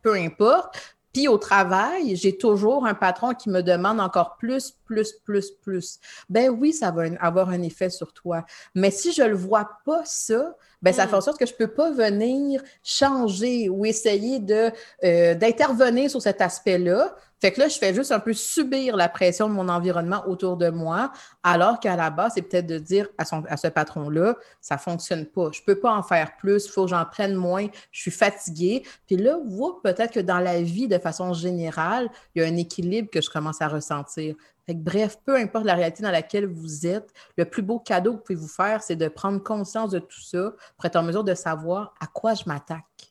peu importe. Puis au travail, j'ai toujours un patron qui me demande encore plus, plus, plus, plus. Ben oui, ça va avoir un effet sur toi. Mais si je ne le vois pas ça, ben ça fait en mm. sorte que je ne peux pas venir changer ou essayer de, euh, d'intervenir sur cet aspect-là Fait que là, je fais juste un peu subir la pression de mon environnement autour de moi, alors qu'à la base, c'est peut-être de dire à, son, à ce patron-là, ça fonctionne pas. Je peux pas en faire plus, il faut que j'en prenne moins, je suis fatiguée. Puis là, vous, peut-être que dans la vie, de façon générale, il y a un équilibre que je commence à ressentir. Fait que, bref, peu importe la réalité dans laquelle vous êtes, le plus beau cadeau que vous pouvez vous faire, c'est de prendre conscience de tout ça pour être en mesure de savoir à quoi je m'attaque.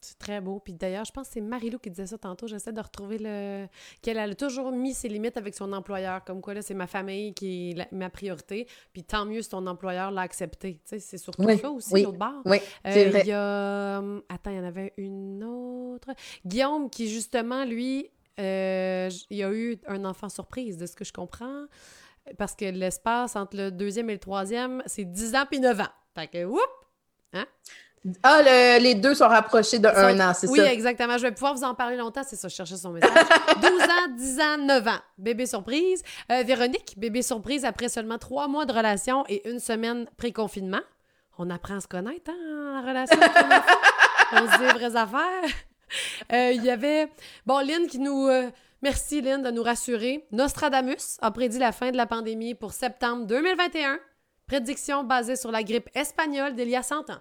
C'est très beau. Puis d'ailleurs, je pense que c'est Marilou qui disait ça tantôt. J'essaie de retrouver le. qu'elle a toujours mis ses limites avec son employeur. Comme quoi, là, c'est ma famille qui est ma priorité. Puis tant mieux si ton employeur l'a accepté. Tu sais, c'est surtout ça aussi, l'autre bord. Oui, euh. Il y a. Hum, attends, il y en avait une autre. Guillaume, qui justement, lui, euh, il a eu un enfant surprise, de ce que je comprends. Parce que l'espace entre le deuxième et le troisième, c'est 10 ans puis 9 ans. Fait que, whoop! Hein? Ah, les deux sont rapprochés de un an, c'est ça? Oui, exactement. Je vais pouvoir vous en parler longtemps, c'est ça, je cherchais son message. 12 ans, 10 ans, 9 ans. Bébé surprise. Euh, Véronique, bébé surprise après seulement trois mois de relation et une semaine pré-confinement. On apprend à se connaître, hein, la relation. On se dit les vraies affaires. Euh, il y avait, bon, Lynn qui nous... Euh, merci, Lynn, de nous rassurer. Nostradamus a prédit la fin de la pandémie pour septembre 2021. Prédiction basée sur la grippe espagnole d'il y a 100 ans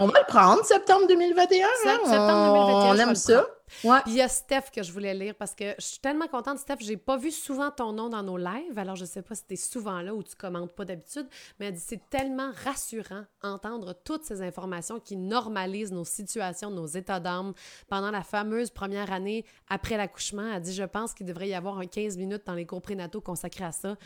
on va le prendre, septembre 2021. Hein? septembre 2021. On aime ça. Ouais. il y a Steph que je voulais lire parce que je suis tellement contente, Steph. J'ai pas vu souvent ton nom dans nos lives, alors je sais pas si tu es souvent là ou tu commentes pas d'habitude, mais elle dit c'est tellement rassurant entendre toutes ces informations qui normalisent nos situations, nos états d'âme pendant la fameuse première année après l'accouchement. Elle dit je pense qu'il devrait y avoir un 15 minutes dans les cours prénataux consacrés à ça.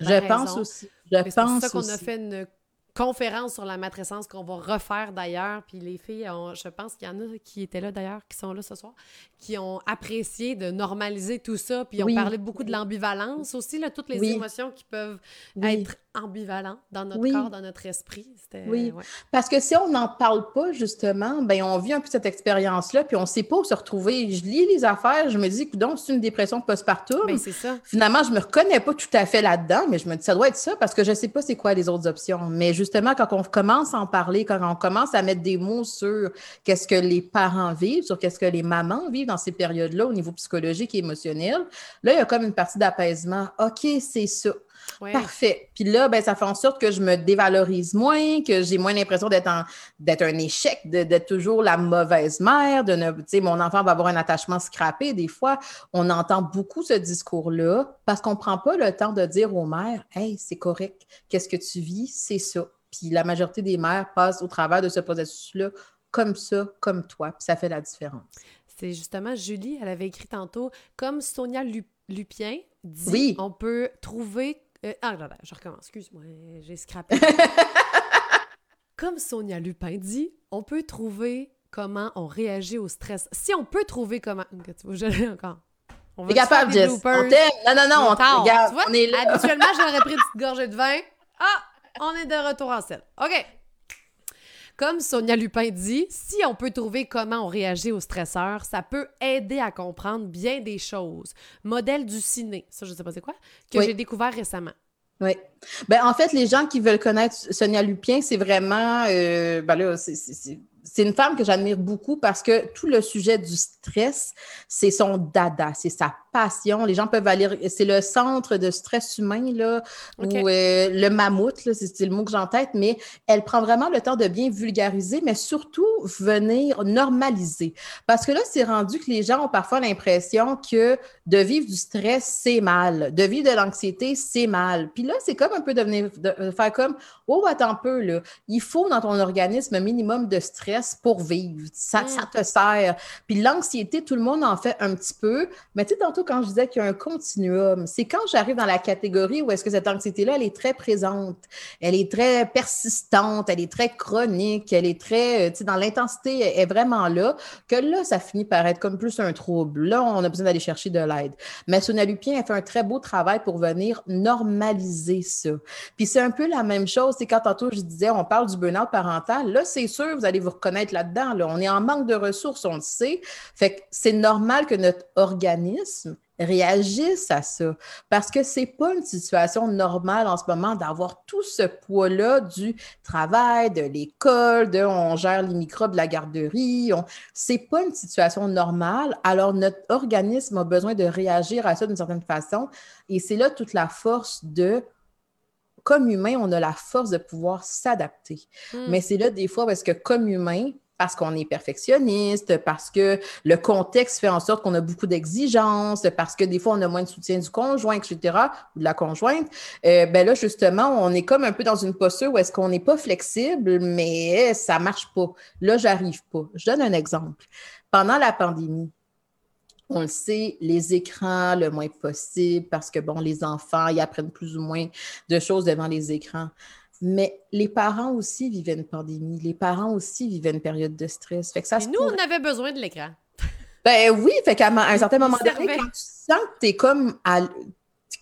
Je pense aussi. Je pense C'est pour ça qu'on a fait une conférence sur la matrescence qu'on va refaire d'ailleurs. Puis les filles, je pense qu'il y en a qui étaient là d'ailleurs, qui sont là ce soir, qui ont apprécié de normaliser tout ça. Puis ils ont parlé beaucoup de l'ambivalence aussi, là, toutes les émotions qui peuvent être ambivalentes dans notre corps, dans notre esprit. Oui, parce que si on n'en parle pas, justement, ben on vit un peu cette expérience-là, puis on ne sait pas où se retrouver. Je lis les affaires, je me dis, donc c'est une dépression postpartum. Ben, c'est ça. Finalement, je me reconnais pas tout à fait là-dedans, mais je me dis, ça doit être ça, parce que je ne sais pas c'est quoi les autres options. Mais justement, quand on commence à en parler, quand on commence à mettre des mots sur qu'est-ce que les parents vivent, sur qu'est-ce que les mamans vivent dans ces périodes-là au niveau psychologique et émotionnel, là, il y a comme une partie d'apaisement. OK, c'est ça. Parfait. Puis là, ben, ça fait en sorte que je me dévalorise moins, que j'ai moins l'impression d'être un échec, d'être toujours la mauvaise mère, de ne, mon enfant va avoir un attachement scrappé. Des fois, on entend beaucoup ce discours-là parce qu'on ne prend pas le temps de dire aux mères, hey, c'est correct, qu'est-ce que tu vis, c'est ça. Puis la majorité des mères passent au travers de ce processus-là comme ça, comme toi, puis ça fait la différence. C'est justement Julie, elle avait écrit tantôt, comme Sonia Lupien dit, on peut trouver euh, ah, là, je recommence. Excuse-moi, j'ai scrappé. Comme Sonia Lupin dit, on peut trouver comment on réagit au stress. Si on peut trouver comment. Tu vois, je encore. On va capable, Jess? On t'aime. Non, non, non, on, regarde, on est là. Habituellement, j'aurais pris une petite gorgée de vin. Ah, on est de retour en selle. OK. Comme Sonia Lupin dit, si on peut trouver comment on réagit aux stresseurs, ça peut aider à comprendre bien des choses. Modèle du ciné, ça je sais pas c'est quoi, que j'ai découvert récemment. Oui. Ben, en fait, les gens qui veulent connaître Sonia Lupien, c'est vraiment, euh, ben là, c'est c'est une femme que j'admire beaucoup parce que tout le sujet du stress, c'est son dada, c'est sa passion. Les gens peuvent aller, c'est le centre de stress humain, là, ou euh, le mammouth, c'est le mot que j'ai en tête, mais elle prend vraiment le temps de bien vulgariser, mais surtout venir normaliser. Parce que là, c'est rendu que les gens ont parfois l'impression que de vivre du stress, c'est mal. De vivre de l'anxiété, c'est mal. Puis là, c'est comme un peu de, venir, de faire comme, oh, attends un peu, là. Il faut dans ton organisme un minimum de stress pour vivre. Ça, ça mm. te sert. Puis l'anxiété, tout le monde en fait un petit peu. Mais tu sais, tantôt, quand je disais qu'il y a un continuum, c'est quand j'arrive dans la catégorie où est-ce que cette anxiété-là, elle est très présente, elle est très persistante, elle est très chronique, elle est très, euh, tu sais, dans l'intensité est vraiment là, que là, ça finit par être comme plus un trouble. Là, on a besoin d'aller chercher de l'aide. Mais Sonia Lupien a fait un très beau travail pour venir normaliser ça. Puis c'est un peu la même chose, c'est quand tantôt je disais, on parle du burn-out parental, là, c'est sûr, vous allez vous reconnaître là-dedans. Là. On est en manque de ressources, on le sait. C'est normal que notre organisme réagissent à ça. Parce que c'est pas une situation normale en ce moment d'avoir tout ce poids-là du travail, de l'école, de on gère les microbes de la garderie. On... C'est pas une situation normale. Alors, notre organisme a besoin de réagir à ça d'une certaine façon. Et c'est là toute la force de comme humain, on a la force de pouvoir s'adapter. Hmm. Mais c'est là des fois parce que comme humain, parce qu'on est perfectionniste, parce que le contexte fait en sorte qu'on a beaucoup d'exigences, parce que des fois, on a moins de soutien du conjoint, etc., ou de la conjointe, euh, ben là, justement, on est comme un peu dans une posture où est-ce qu'on n'est pas flexible, mais ça marche pas. Là, j'arrive pas. Je donne un exemple. Pendant la pandémie, on le sait, les écrans le moins possible parce que, bon, les enfants, ils apprennent plus ou moins de choses devant les écrans. Mais les parents aussi vivaient une pandémie. Les parents aussi vivaient une période de stress. Fait que ça nous, on avait besoin de l'écran. Ben oui, fait qu'à un certain moment donné, quand tu sens que tu es comme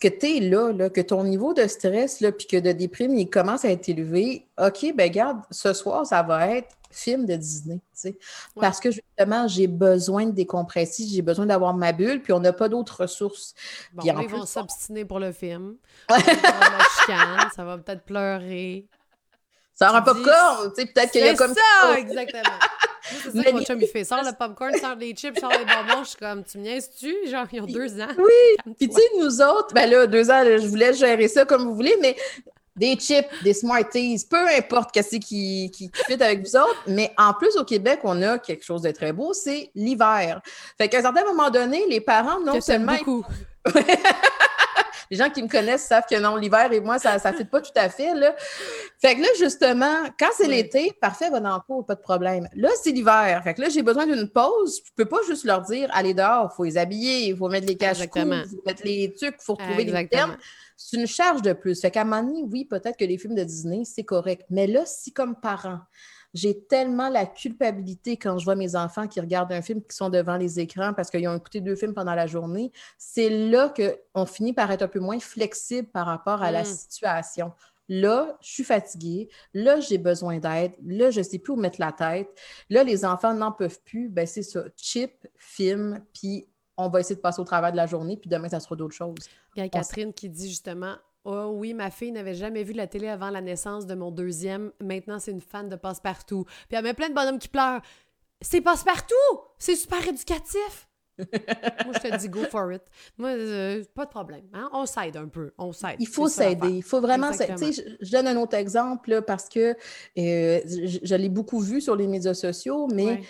que tu es là, là, que ton niveau de stress, là, puis que de déprime, il commence à être élevé, OK, ben garde, ce soir, ça va être film de Disney, tu sais. Parce que justement, j'ai besoin de décompresser, j'ai besoin d'avoir ma bulle, puis on n'a pas d'autres ressources. Bon, ils vont s'obstiner pour le film. chicane, ça va peut-être pleurer. Ça aura popcorn, tu sais, peut-être qu'il y a comme ça. exactement. C'est ça que mon chum, il fait. Sors le popcorn, sort les chips, sort les bonbons. Je suis comme, tu me niaises-tu? Genre, ils ont deux ans. Oui. Puis, tu sais, nous autres, ben là, deux ans, je voulais gérer ça comme vous voulez, mais des chips, des Smarties, peu importe qu'est-ce qui, qui, qui fit avec vous autres. Mais en plus, au Québec, on a quelque chose de très beau, c'est l'hiver. Fait qu'à un certain moment donné, les parents, non seulement. Beaucoup. les gens qui me connaissent savent que non, l'hiver et moi, ça ne fit pas tout à fait. Là. Fait que là, justement, quand c'est l'été, parfait, le pot, pas de problème. Là, c'est l'hiver. Fait que là, j'ai besoin d'une pause. Je peux pas juste leur dire, allez dehors, il faut les habiller, il faut mettre les caches il faut mettre les trucs, il faut retrouver les termes. C'est une charge de plus. Fait qu'à un moment donné, oui, peut-être que les films de Disney, c'est correct. Mais là, si comme parent, j'ai tellement la culpabilité quand je vois mes enfants qui regardent un film qui sont devant les écrans parce qu'ils ont écouté deux films pendant la journée. C'est là qu'on finit par être un peu moins flexible par rapport à la mm. situation. Là, je suis fatiguée. Là, j'ai besoin d'aide. Là, je ne sais plus où mettre la tête. Là, les enfants n'en peuvent plus. Ben, c'est ça. Chip, film, puis on va essayer de passer au travail de la journée, puis demain, ça sera d'autres choses. Il y a Catherine qui dit justement Oh oui, ma fille n'avait jamais vu la télé avant la naissance de mon deuxième. Maintenant, c'est une fan de Passe-Partout. Puis elle met plein de bonhommes qui pleurent. C'est Passe-Partout! C'est super éducatif! Moi, je te dis go for it. Moi, euh, pas de problème. Hein? On s'aide un peu. On s'aide. Il faut s'aider. Il faut vraiment s'aider. Je, je donne un autre exemple parce que euh, je, l'ai beaucoup vu sur les médias sociaux, mais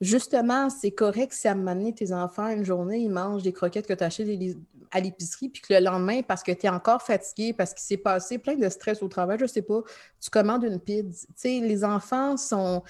justement, c'est correct si à un moment tes enfants, une journée, ils mangent des croquettes que tu as achetées à l'épicerie, puis que le lendemain, parce que tu es encore fatigué, parce qu'il s'est passé plein de stress au travail, je sais pas, tu commandes une pizza. Tu sais, les enfants sont,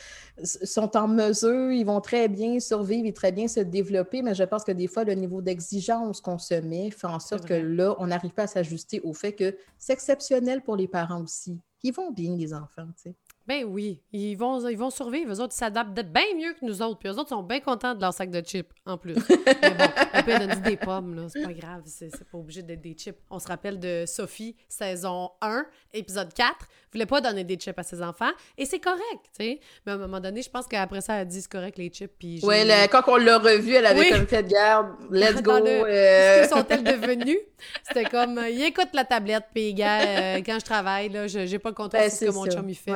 sont en mesure, ils vont très bien survivre et très bien se développer, mais je pense que des fois, le niveau d'exigence qu'on se met fait en sorte que là, on n'arrive pas à s'ajuster au fait que c'est exceptionnel pour les parents aussi. Ils vont bien, les enfants, tu sais. Ben oui, ils vont, ils vont survivre. Eux autres, ils s'adaptent bien mieux que nous autres. Puis eux autres sont bien contents de leur sac de chips, en plus. Mais bon, on peut donner des pommes, là. C'est pas grave. C'est pas obligé d'être des chips. On se rappelle de Sophie, saison 1, épisode 4. Voulait pas donner des chips à ses enfants. Et c'est correct, tu sais. Mais à un moment donné, je pense qu'après ça, elle a dit c'est correct, les chips. Puis oui, quand on l'a revue, elle avait comme fait garde. Let's go. Euh... Que sont-elles devenues? C'était comme, il écoute la tablette, puis gars, euh, quand je travaille, là, j'ai pas le contrôle ben, ce que mon chum il fait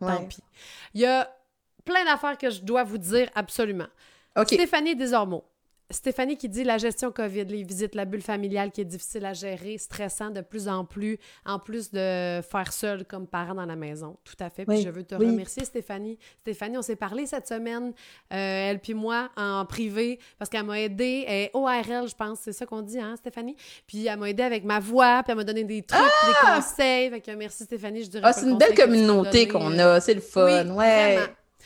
tant pis. Il y a plein d'affaires que je dois vous dire absolument. Stéphanie Desormeaux. Stéphanie qui dit la gestion COVID, les visites, la bulle familiale qui est difficile à gérer, stressant de plus en plus, en plus de faire seul comme parent dans la maison. Tout à fait. Puis je veux te remercier, Stéphanie. Stéphanie, on s'est parlé cette semaine, euh, elle puis moi, en privé, parce qu'elle m'a aidé. Elle ORL, je pense, c'est ça qu'on dit, hein, Stéphanie? Puis elle m'a aidé avec ma voix, puis elle m'a donné des trucs, des ah! conseils. Fait que merci, Stéphanie. Je dirais ah, c'est une belle communauté qu'on a. C'est le fun. ouais.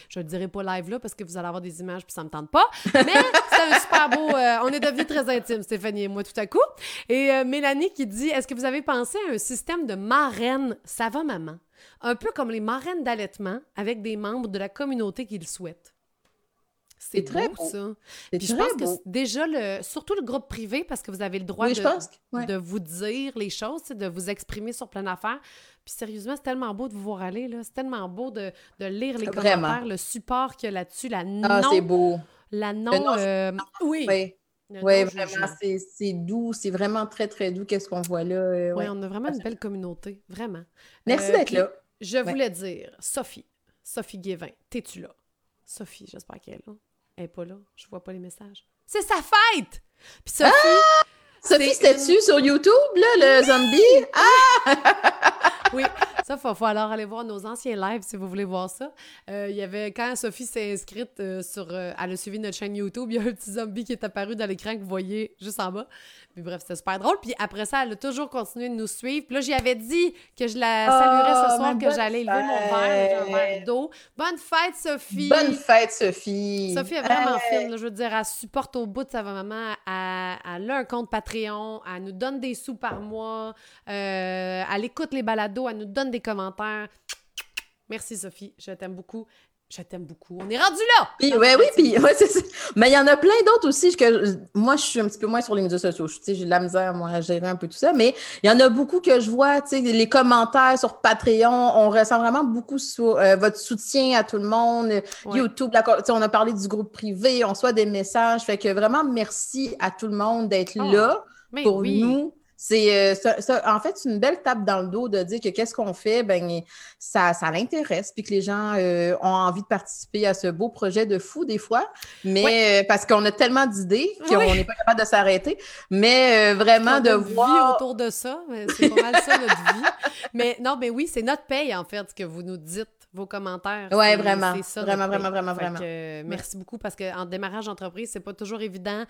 Je ne dirai pas live là parce que vous allez avoir des images puis ça me tente pas. Mais c'est un super beau. Euh, on est devenus très intimes, Stéphanie et moi, tout à coup. Et euh, Mélanie qui dit Est-ce que vous avez pensé à un système de marraine Ça va, maman Un peu comme les marraines d'allaitement avec des membres de la communauté qui le souhaitent. C'est très beau, ça. Puis je pense que déjà, le, surtout le groupe privé, parce que vous avez le droit de, de, vous dire les choses, de vous exprimer sur plein d'affaires. Puis sérieusement, c'est tellement beau de vous voir aller. C'est tellement beau de, de lire les commentaires, le support qu'il y a là-dessus, la non... Ah, c'est beau. La non... Euh, oui. Oui, vraiment, c'est doux, c'est vraiment très, très doux, qu'est-ce qu'on voit là. Euh, oui, on a vraiment une belle communauté, vraiment. Merci d'être là. Je voulais dire, Sophie, Sophie Guévin, t'es-tu là? Sophie, j'espère qu'elle est là. Elle n'est pas là, je vois pas les messages. C'est sa fête! Puis Sophie... Ah! Sophie, c'était-tu sur YouTube, là, le zombie? Ah! oui, ça, il faut, alors aller voir nos anciens lives si vous voulez voir ça. Euh, il y avait, quand Sophie s'est inscrite euh, sur. Euh, elle a suivi notre chaîne YouTube, il y a un petit zombie qui est apparu dans l'écran que vous voyez juste en bas. Puis bref, c'était super drôle. Puis après ça, elle a toujours continué de nous suivre. Puis là, j'y avais dit que je la saluerais ce oh, soir, que j'allais lever mon verre, un verre d'eau. Bonne fête, Sophie! Bonne fête, Sophie! Sophie est vraiment fine, je veux dire, elle supporte au bout de sa maman. Elle, elle, a un compte Patreon, elle nous donne des sous par mois, elle écoute les balados, elle nous donne des commentaires. Merci Sophie, je t'aime beaucoup. Je t'aime beaucoup. On est rendu là! Puis, ouais, oui, puis, ouais, Mais il y en a plein d'autres aussi que moi, je suis un petit peu moins sur les médias sociaux. J'ai de la misère, moi, à gérer un peu tout ça. Mais il y en a beaucoup que je vois, tu sais, les commentaires sur Patreon. On ressent vraiment beaucoup sur euh, votre soutien à tout le monde. YouTube, on a parlé du groupe privé, on soit des messages. Fait que vraiment, merci à tout le monde d'être ah, là pour nous c'est euh, en fait une belle tape dans le dos de dire que qu'est-ce qu'on fait, ben ça, ça l'intéresse, puis que les gens euh, ont envie de participer à ce beau projet de fou des fois, mais euh, parce qu'on a tellement d'idées qu'on n'est pas capable de s'arrêter, mais vraiment de voir autour de ça, c'est pas mal ça notre vie. Mais non, mais oui, c'est notre paye en fait ce que vous nous dites vos commentaires. Oui, vraiment. vraiment, vraiment, vraiment, vraiment, Merci beaucoup parce qu'en démarrage d'entreprise, c'est pas toujours évident.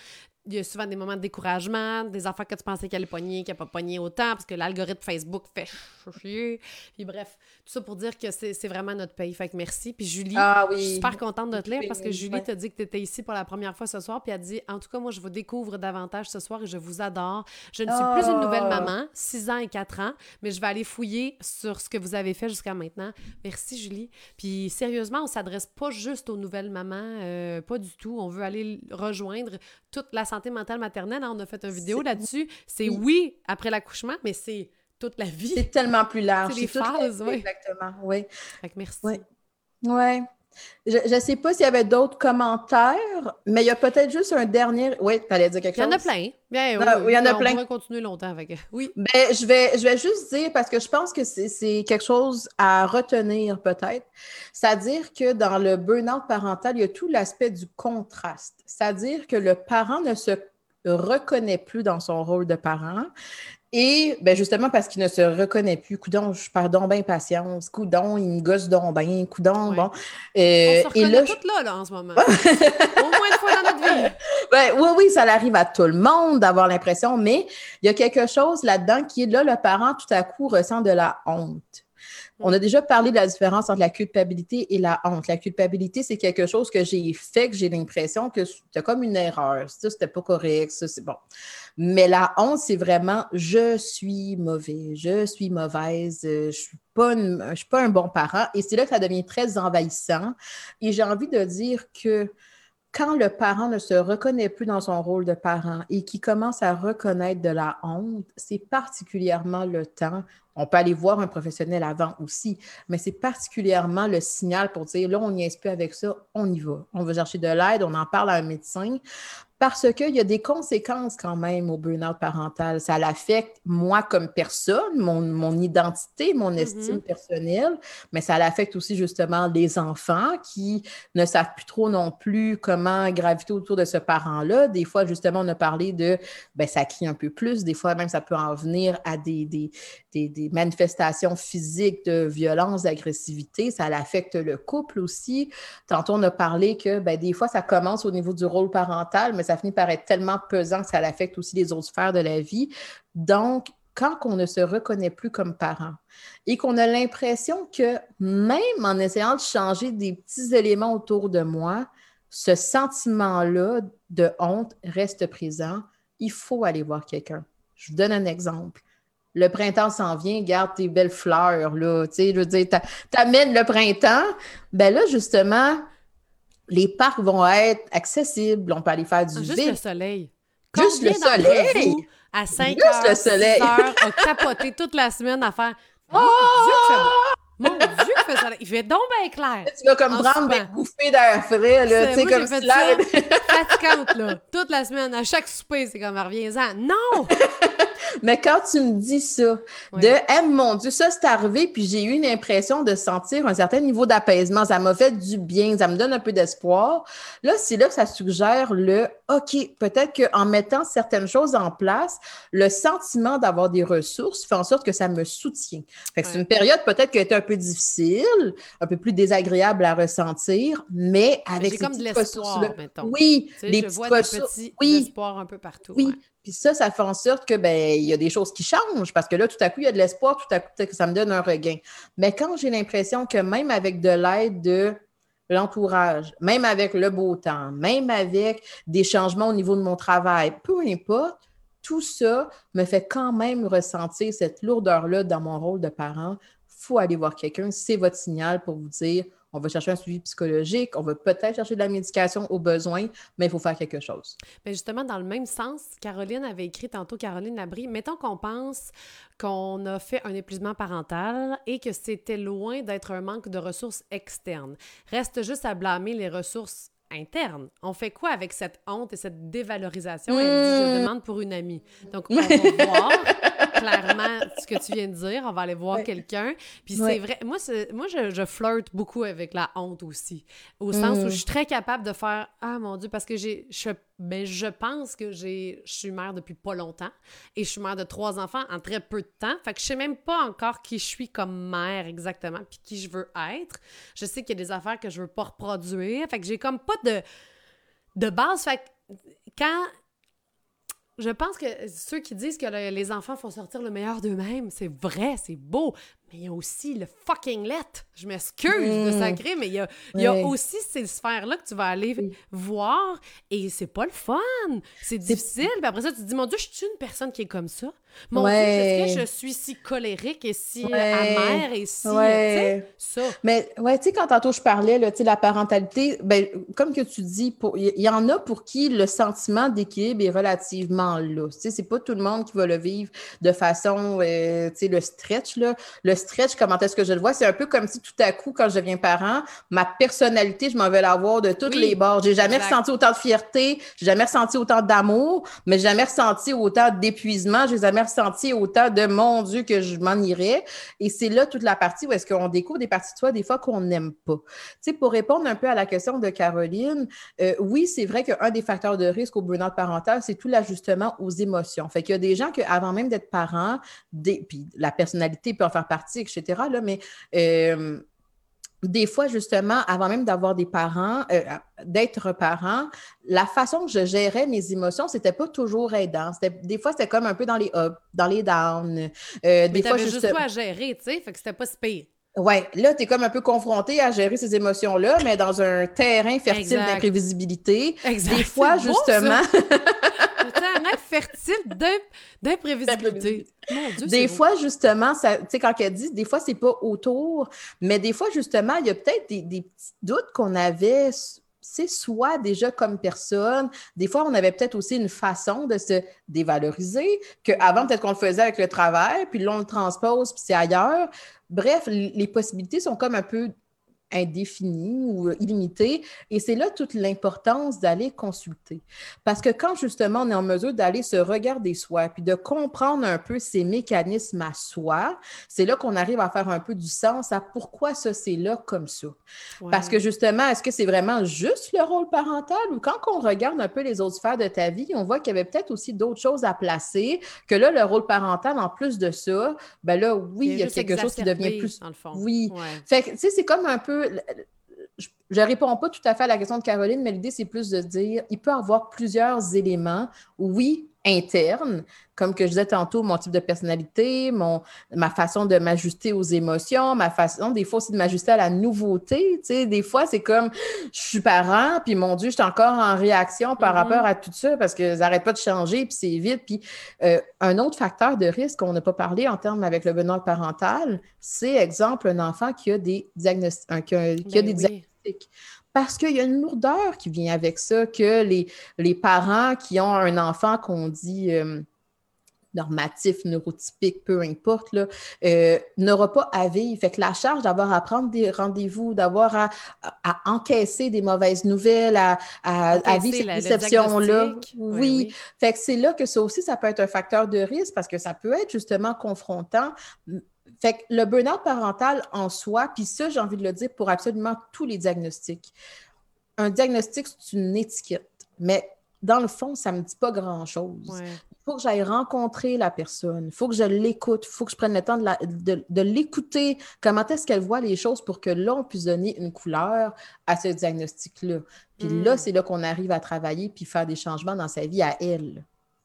Il y a souvent des moments de découragement, des affaires que tu pensais qu'elle allait pogner, qu'elle n'a pas pogné autant parce que l'algorithme Facebook fait chier. Puis bref, tout ça pour dire que c'est vraiment notre pays. Fait que merci. Puis Julie, ah je suis super contente de te lire parce que Julie t'a dit que tu étais ici pour la première fois ce soir. Puis elle a dit En tout cas, moi, je vous découvre davantage ce soir et je vous adore. Je ne suis plus une nouvelle ah. maman, 6 ans et 4 ans, mais je vais aller fouiller sur ce que vous avez fait jusqu'à maintenant. Merci, Julie. Puis sérieusement, on s'adresse pas juste aux nouvelles mamans, euh, pas du tout. On veut aller rejoindre toute la santé mentale maternelle. On a fait une vidéo là-dessus. C'est oui, après l'accouchement, mais c'est toute la vie. C'est tellement plus large. C'est les phases, oui. Exactement, oui. Fait merci. Oui. Ouais. Je ne sais pas s'il y avait d'autres commentaires, mais il y a peut-être juste un dernier. Oui, tu allais dire quelque chose. Il y en a plein. Bien, oui, il y en a plein. On pourrait continuer longtemps avec. Oui. Ben, je, vais, je vais juste dire, parce que je pense que c'est quelque chose à retenir peut-être. C'est-à-dire que dans le burn-out parental, il y a tout l'aspect du contraste. C'est-à-dire que le parent ne se reconnaît plus dans son rôle de parent. Et ben justement parce qu'il ne se reconnaît plus, coudon, je perds donc bien patience, coudon, il me gosse donc bien, coudon, bon. Euh, On se et là, là, là, en ce moment. Au moins une fois dans notre vie. Ben, oui, oui, ça arrive à tout le monde d'avoir l'impression, mais il y a quelque chose là-dedans qui est là, le parent tout à coup ressent de la honte. On a déjà parlé de la différence entre la culpabilité et la honte. La culpabilité, c'est quelque chose que j'ai fait, que j'ai l'impression que c'était comme une erreur. Ça, c'était pas correct. Ça, c'est bon. Mais la honte, c'est vraiment je suis mauvais, je suis mauvaise, je suis pas, je suis pas un bon parent. Et c'est là que ça devient très envahissant. Et j'ai envie de dire que quand le parent ne se reconnaît plus dans son rôle de parent et qui commence à reconnaître de la honte, c'est particulièrement le temps. On peut aller voir un professionnel avant aussi, mais c'est particulièrement le signal pour dire là, on n'y est plus avec ça, on y va. On va chercher de l'aide, on en parle à un médecin parce qu'il y a des conséquences quand même au burn-out parental. Ça l'affecte moi comme personne, mon, identité, mon mm-hmm. estime personnelle, mais ça l'affecte aussi justement les enfants qui ne savent plus trop non plus comment graviter autour de ce parent-là. Des fois, justement, on a parlé de, ben, ça crie un peu plus. Des fois, même, ça peut en venir à des, des, des manifestations physiques de violence, d'agressivité. Ça l'affecte le couple aussi. Tantôt, on a parlé que, ben, des fois, ça commence au niveau du rôle parental, mais ça finit par être tellement pesant que ça affecte aussi les autres sphères de la vie. Donc, quand on ne se reconnaît plus comme parent et qu'on a l'impression que même en essayant de changer des petits éléments autour de moi, ce sentiment-là de honte reste présent, il faut aller voir quelqu'un. Je vous donne un exemple. Le printemps s'en vient, garde tes belles fleurs, là, tu sais, je veux dire, t'amènes le printemps, ben là, justement, les parcs vont être accessibles. On peut aller faire du Juste le soleil. Juste le soleil. à 5 heures, le soleil. 6 heures, a capoté toute la semaine à faire oh! Dieu, que. Mon Dieu, il fait donc bien clair. Tu vas comme prendre des bouffées d'air frais, là, tu sais, comme si là... fatigante, là, toute la semaine, à chaque souper, c'est comme, reviens-en. Non! Mais quand tu me dis ça, de hey, mon Dieu, ça c'est arrivé, puis j'ai eu une impression de sentir un certain niveau d'apaisement. Ça m'a fait du bien, ça me donne un peu d'espoir. Là, c'est là que ça suggère le OK, peut-être qu'en mettant certaines choses en place, le sentiment d'avoir des ressources fait en sorte que ça me soutient. C'est une période peut-être qui a été un peu difficile, un peu plus désagréable à ressentir, mais avec ces comme de l'espoir, Oui, les petits, petits oui. espoirs un peu partout. Oui. Puis ça, ça fait en sorte que ben il y a des choses qui changent parce que là, tout à coup, il y a de l'espoir, tout à coup, ça me donne un regain. Mais quand j'ai l'impression que même avec de l'aide de l'entourage, même avec le beau temps, même avec des changements au niveau de mon travail, peu importe, tout ça me fait quand même ressentir cette lourdeur-là dans mon rôle de parent. Il faut aller voir quelqu'un, c'est votre signal pour vous dire on va chercher un suivi psychologique, on va peut-être chercher de la médication au besoin, mais il faut faire quelque chose. Mais justement, dans le même sens, Caroline avait écrit tantôt, Caroline Labrie, mettons qu'on pense qu'on a fait un épuisement parental et que c'était loin d'être un manque de ressources externes. Reste juste à blâmer les ressources interne. On fait quoi avec cette honte et cette dévalorisation? Elle dit, je hmm. demande pour une amie. Donc, on va voir clairement ce que tu viens de dire. On va aller voir quelqu'un. Puis c'est vrai, moi, moi je, je, flirte beaucoup avec la honte aussi. Au sens où hmm. je suis très capable de faire « Ah, mon Dieu! » Parce que j'ai, je ben, je pense que j'ai, je suis mère depuis pas longtemps et je suis mère de trois enfants en très peu de temps. Fait que je sais même pas encore qui je suis comme mère exactement puis qui je veux être. Je sais qu'il y a des affaires que je veux pas reproduire. Fait que j'ai comme pas de, de base. Fait que quand je pense que ceux qui disent que les enfants font sortir le meilleur d'eux-mêmes, c'est vrai, c'est beau, mais il y a aussi le fucking let. Je m'excuse de mm. sacrer, mais il y a, il y a aussi ces sphères-là que tu vas aller voir et c'est pas le fun. C'est difficile. Puis après ça, tu te dis, mon Dieu, je suis une personne qui est comme ça. Mon Dieu, est-ce que je suis si colérique et si amère et si. Ouais. ça? Mais, ouais, tu sais, quand tantôt je parlais, là, la parentalité, ben, comme que tu dis, il y, en a pour qui le sentiment d'équilibre est relativement là. Tu sais, c'est pas tout le monde qui va le vivre de façon, euh, tu sais, le stretch, là. Le stretch, comment est-ce que je le vois? C'est un peu comme si tout à coup, quand je deviens parent, ma personnalité, je m'en vais l'avoir de toutes les bords. J'ai jamais ressenti autant de fierté, j'ai jamais ressenti autant d'amour, mais j'ai jamais ressenti autant d'épuisement, j'ai jamais ressenti autant de mon Dieu que je m'en irais. Et c'est là toute la partie où est-ce qu'on découvre des parties de soi des fois qu'on n'aime pas. Tu sais, pour répondre un peu à la question de Caroline, euh, oui, c'est vrai qu'un des facteurs de risque au burn-out parental, c'est tout l'ajustement aux émotions. Fait qu'il y a des gens qui, avant même d'être parents, des, puis la personnalité peut en faire partie, etc. Là, mais euh, des fois, justement, avant même d'avoir des parents, euh, d'être parent, la façon que je gérais mes émotions, c'était pas toujours aidant. Des fois, c'était comme un peu dans les ups, dans les downs. Euh, des fois, juste à gérer, tu sais, fait que c'était pas si pire. Ouais, là, tu es comme un peu confronté à gérer ces émotions-là, mais dans un terrain fertile d'imprévisibilité. Des fois, justement. fertile d'imprévisibilité. Des fois, justement, tu sais, quand elle dit, des fois, c'est pas autour, mais des fois, justement, il y a peut-être des, des petits doutes qu'on avait c'est soit déjà comme personne. Des fois, on avait peut-être aussi une façon de se dévaloriser, qu'avant, peut-être qu'on le faisait avec le travail, puis là, on le transpose, puis c'est ailleurs. Bref, les possibilités sont comme un peu indéfini ou illimité. Et c'est là toute l'importance d'aller consulter. Parce que quand justement on est en mesure d'aller se regarder soi, puis de comprendre un peu ces mécanismes à soi, c'est là qu'on arrive à faire un peu du sens à pourquoi ça c'est là comme ça. Parce que justement, est-ce que c'est vraiment juste le rôle parental ou quand on regarde un peu les autres sphères de ta vie, on voit qu'il y avait peut-être aussi d'autres choses à placer, que là, le rôle parental, en plus de ça, ben là, oui, il y a quelque chose qui devient plus... Oui. Fait tu sais, c'est comme un peu je ne réponds pas tout à fait à la question de Caroline, mais l'idée, c'est plus de dire, il peut y avoir plusieurs éléments, oui, internes, comme que je disais tantôt, mon type de personnalité, mon, ma façon de m'ajuster aux émotions, ma façon, des fois aussi, de m'ajuster à la nouveauté. Tu sais, des fois, c'est comme, je suis parent, puis mon Dieu, je suis encore en réaction par mm-hmm. rapport à tout ça parce que n'arrêtent pas de changer, puis c'est vite. Puis euh, un autre facteur de risque qu'on n'a pas parlé en termes avec le bonheur parental, c'est, exemple, un enfant qui a des, diagnostics, qui a, qui a ben des diagnostics parce qu'il y a une lourdeur qui vient avec ça, que les, les parents qui ont un enfant qu'on dit euh, normatif, neurotypique, peu importe, euh, n'aura pas à vivre. Fait que la charge d'avoir à prendre des rendez-vous, d'avoir à, encaisser des mauvaises nouvelles, à, à, vivre cette déception-là. Oui. Fait que c'est là que ça aussi, ça peut être un facteur de risque parce que ça peut être justement confrontant. Fait que le burn-out parental en soi, puis ça, j'ai envie de le dire pour absolument tous les diagnostics. Un diagnostic, c'est une étiquette. Mais dans le fond, ça ne me dit pas grand-chose. Il faut que j'aille rencontrer la personne, il faut que je l'écoute, il faut que je prenne le temps de, l'écouter, comment est-ce qu'elle voit les choses pour que là, on puisse donner une couleur à ce diagnostic-là. Puis là, hmm. c'est là qu'on arrive à travailler puis faire des changements dans sa vie à elle.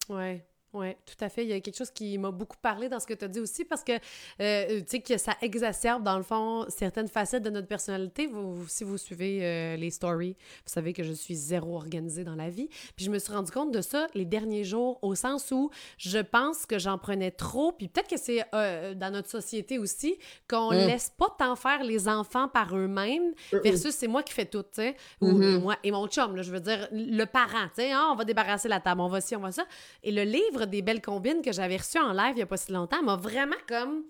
Oui. Oui, tout à fait. Il y a quelque chose qui m'a beaucoup parlé dans ce que tu as dit aussi parce que, euh, tu sais, que ça exacerbe, dans le fond, certaines facettes de notre personnalité. Vous, si vous suivez euh, les stories, vous savez que je suis zéro organisée dans la vie. Puis je me suis rendu compte de ça les derniers jours, au sens où je pense que j'en prenais trop. Puis peut-être que c'est euh, dans notre société aussi, qu'on mm. laisse pas tant faire les enfants par eux-mêmes versus c'est moi qui fais tout, tu sais. Ou mm-hmm. moi et mon chum, là, je veux dire, le parent, tu sais, hein, on va débarrasser la table, on va ci, on va ça. Et le livre des belles combines que j'avais reçues en live il n'y a pas si longtemps m'a vraiment comme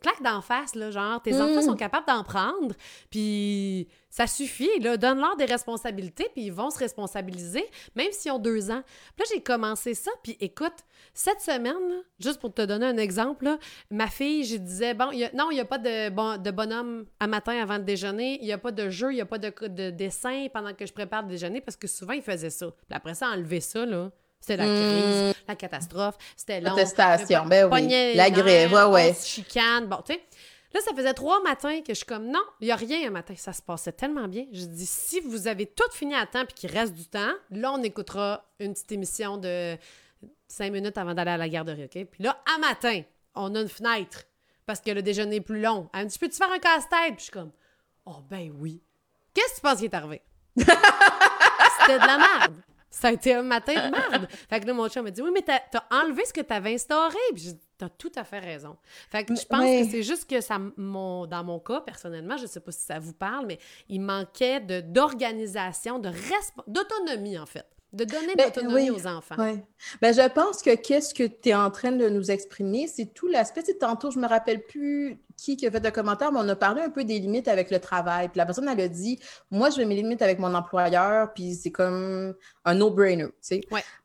claque d'en face, là, genre, tes enfants sont mm. capables d'en prendre, puis ça suffit, là, donne-leur des responsabilités, puis ils vont se responsabiliser, même s'ils ont deux ans. Puis là, j'ai commencé ça, puis écoute, cette semaine, juste pour te donner un exemple, ma fille, je disais, bon, non, il n'y a pas de, bon, de bonhomme à matin avant de déjeuner, il n'y a pas de jeu, il n'y a pas de, de, dessin pendant que je prépare le déjeuner, parce que souvent, il faisait ça. Puis après ça, enlever ça, là, c'était la crise, hmm. la catastrophe, c'était long. Protestation, ben oui. La grève, ouais, ouais. chicane, bon, tu sais. Là, ça faisait trois matins que je suis comme, non, il n'y a rien un matin. Ça se passait tellement bien. Je dis, si vous avez tout fini à temps puis qu'il reste du temps, là, on écoutera une petite émission de cinq minutes avant d'aller à la garderie, OK? Puis là, à matin, on a une fenêtre parce que le déjeuner est plus long. Elle me dit, peux-tu faire un casse-tête? Puis je suis comme, oh, ben oui. Qu'est-ce que tu penses qui est arrivé? C'était de la merde. Ça a été un matin de merde. fait que là, mon chum m'a dit Oui, mais t'as as enlevé ce que t'avais instauré. Puis j'ai T'as tout à fait raison. Fait que je pense que c'est juste que ça, mon, dans mon cas, personnellement, je sais pas si ça vous parle, mais il manquait d'organisation, de, d'autonomie, en fait de donner de ben, l'autonomie aux enfants. Oui. Ben, je pense que qu'est-ce que tu es en train de nous exprimer, c'est tout l'aspect. Tantôt, je me rappelle plus qui, qui a fait le commentaire, mais on a parlé un peu des limites avec le travail. Puis la personne, elle a dit Moi, je vais mes limites avec mon employeur, puis c'est comme un no-brainer.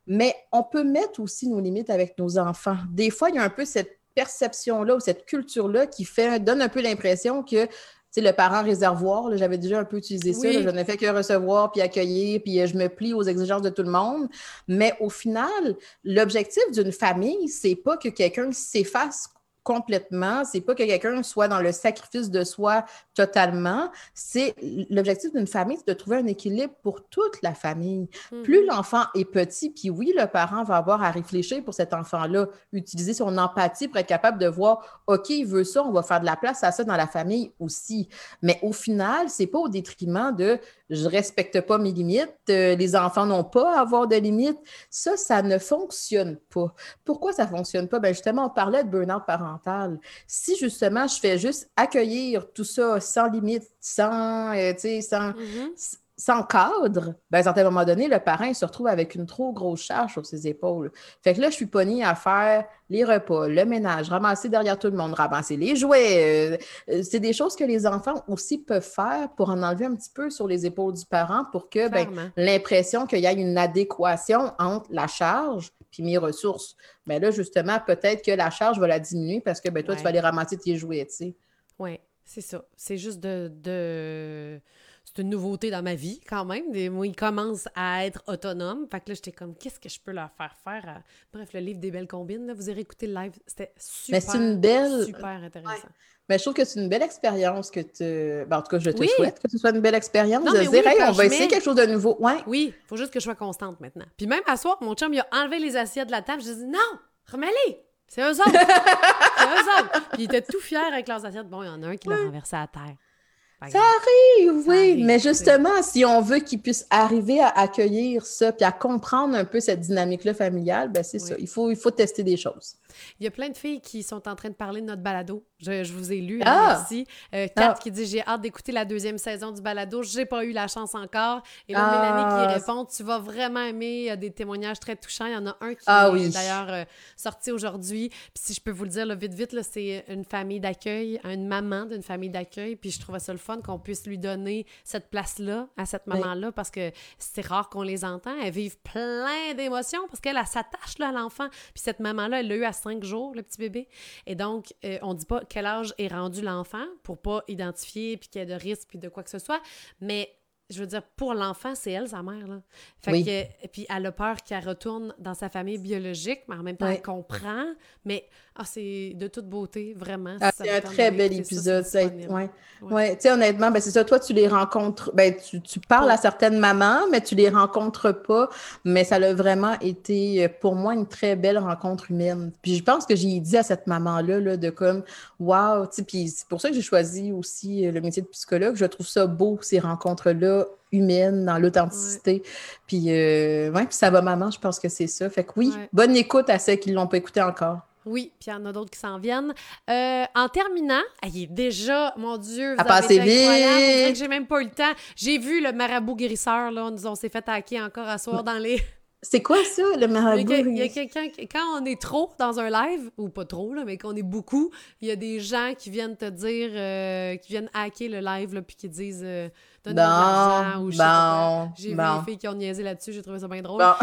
Mais on peut mettre aussi nos limites avec nos enfants. Des fois, il y a un peu cette perception-là ou cette culture-là qui fait, donne un peu l'impression que sais, le parent réservoir, j'avais déjà un peu utilisé ça. je n'ai fait que recevoir puis accueillir, puis euh, je me plie aux exigences de tout le monde. Mais au final, l'objectif d'une famille, c'est pas que quelqu'un s'efface complètement. C'est pas que quelqu'un soit dans le sacrifice de soi totalement. C'est l'objectif d'une famille, c'est de trouver un équilibre pour toute la famille. Plus mm-hmm. l'enfant est petit, puis oui, le parent va avoir à réfléchir pour cet enfant-là, utiliser son empathie pour être capable de voir, OK, il veut ça, on va faire de la place à ça dans la famille aussi. Mais au final, c'est pas au détriment de je respecte pas mes limites, euh, les enfants n'ont pas à avoir de limites. Ça, ça ne fonctionne pas. Pourquoi ça fonctionne pas? Ben justement, on parlait de burn-out Si justement, je fais juste accueillir tout ça sans limite, sans, euh, sans, mm-hmm sans cadre, ben, à un certain moment donné, le parent se retrouve avec une trop grosse charge sur ses épaules. Fait que là, je suis pognée à faire les repas, le ménage, ramasser derrière tout le monde, ramasser les jouets. Euh, c'est des choses que les enfants aussi peuvent faire pour en enlever un petit peu sur les épaules du parent pour que ben, l'impression qu'il y ait une adéquation entre la charge puis mes ressources. Mais ben là, justement, peut-être que la charge va la diminuer parce que ben, toi, tu vas aller ramasser tes jouets, tu sais. Oui, c'est ça. C'est juste de c'est une nouveauté dans ma vie quand même. Moi, ils commencent à être autonomes. Fait que là, j'étais comme, qu'est-ce que je peux leur faire faire? Bref, le livre des belles combines, là, vous avez écouté le live. C'était super, Mais une belle... super intéressant. Mais je trouve que c'est une belle expérience que tu. Ben, en tout cas, je te souhaite que ce soit une belle expérience. de dire, on va essayer quelque chose de nouveau. Ouais. Oui, il faut juste que je sois constante maintenant. Puis même à soir, mon chum, il a enlevé les assiettes de la table. Je dis, non, remets-les. C'est eux autres. c'est eux autres. Puis il était tout fier avec leurs assiettes. Bon, il y en a un qui l'a renversé à terre. Ça arrive, oui. mais justement, si on veut qu'ils puissent arriver à accueillir ça, puis à comprendre un peu cette dynamique-là familiale, ben c'est ça. Il faut, il faut tester des choses. Il y a plein de filles qui sont en train de parler de notre balado. Je, vous ai lu, hein, ah! merci. Euh, Kat ah! qui dit J'ai hâte d'écouter la deuxième saison du balado. J'ai pas eu la chance encore. Et là, Mélanie qui ah! répond Tu vas vraiment aimer. Il y a des témoignages très touchants. Il y en a un qui est d'ailleurs euh, sorti aujourd'hui. Puis si je peux vous le dire vite, vite, c'est une famille d'accueil, une maman d'une famille d'accueil. Puis je trouvais ça le fun qu'on puisse lui donner cette place-là à cette maman-là parce que c'est rare qu'on les entend. Elles vivent plein d'émotions parce qu'elle s'attache à l'enfant. Puis cette maman-là, elle l'a eu à cinq jours, le petit bébé. Et donc, euh, on dit pas quel âge est rendu l'enfant pour pas identifier puis qu'il y ait de risque puis de quoi que ce soit. Mais je veux dire, pour l'enfant, c'est elle, sa mère. Là. Fait que, puis elle a peur qu'elle retourne dans sa famille biologique, mais en même temps, elle comprend. Mais ah, c'est de toute beauté, vraiment. Ah, c'est un très bel épisode. Ça, ouais. Ouais. Tu sais, honnêtement, ben, c'est ça. Toi, tu les rencontres. Ben, tu, tu parles à certaines mamans, mais tu les rencontres pas. Mais ça a vraiment été, euh, pour moi, une très belle rencontre humaine. Puis je pense que j'ai dit à cette maman-là, là, de comme, waouh, tu sais, puis c'est pour ça que j'ai choisi aussi euh, le métier de psychologue. Je trouve ça beau, ces rencontres-là humaines, dans l'authenticité. Puis, euh, ouais, puis ça va maman, je pense que c'est ça. Fait que oui, bonne écoute à ceux qui ne l'ont pas écouté encore. Oui, puis il y en a d'autres qui s'en viennent. Euh, en terminant, il est déjà, mon Dieu, vous a passé vite. J'ai même pas eu le temps. J'ai vu le marabout guérisseur, là. On, s'est fait hacker encore à soir dans les. C'est quoi ça, le marabout? Il y a, quelqu'un, quand on est trop dans un live, ou pas trop, là, mais qu'on est beaucoup, il y a des gens qui viennent te dire, euh, qui viennent hacker le live, là, puis qui disent euh, donne ou je bon, J'ai vu des filles qui ont niaisé là-dessus, j'ai trouvé ça bien drôle. Euh,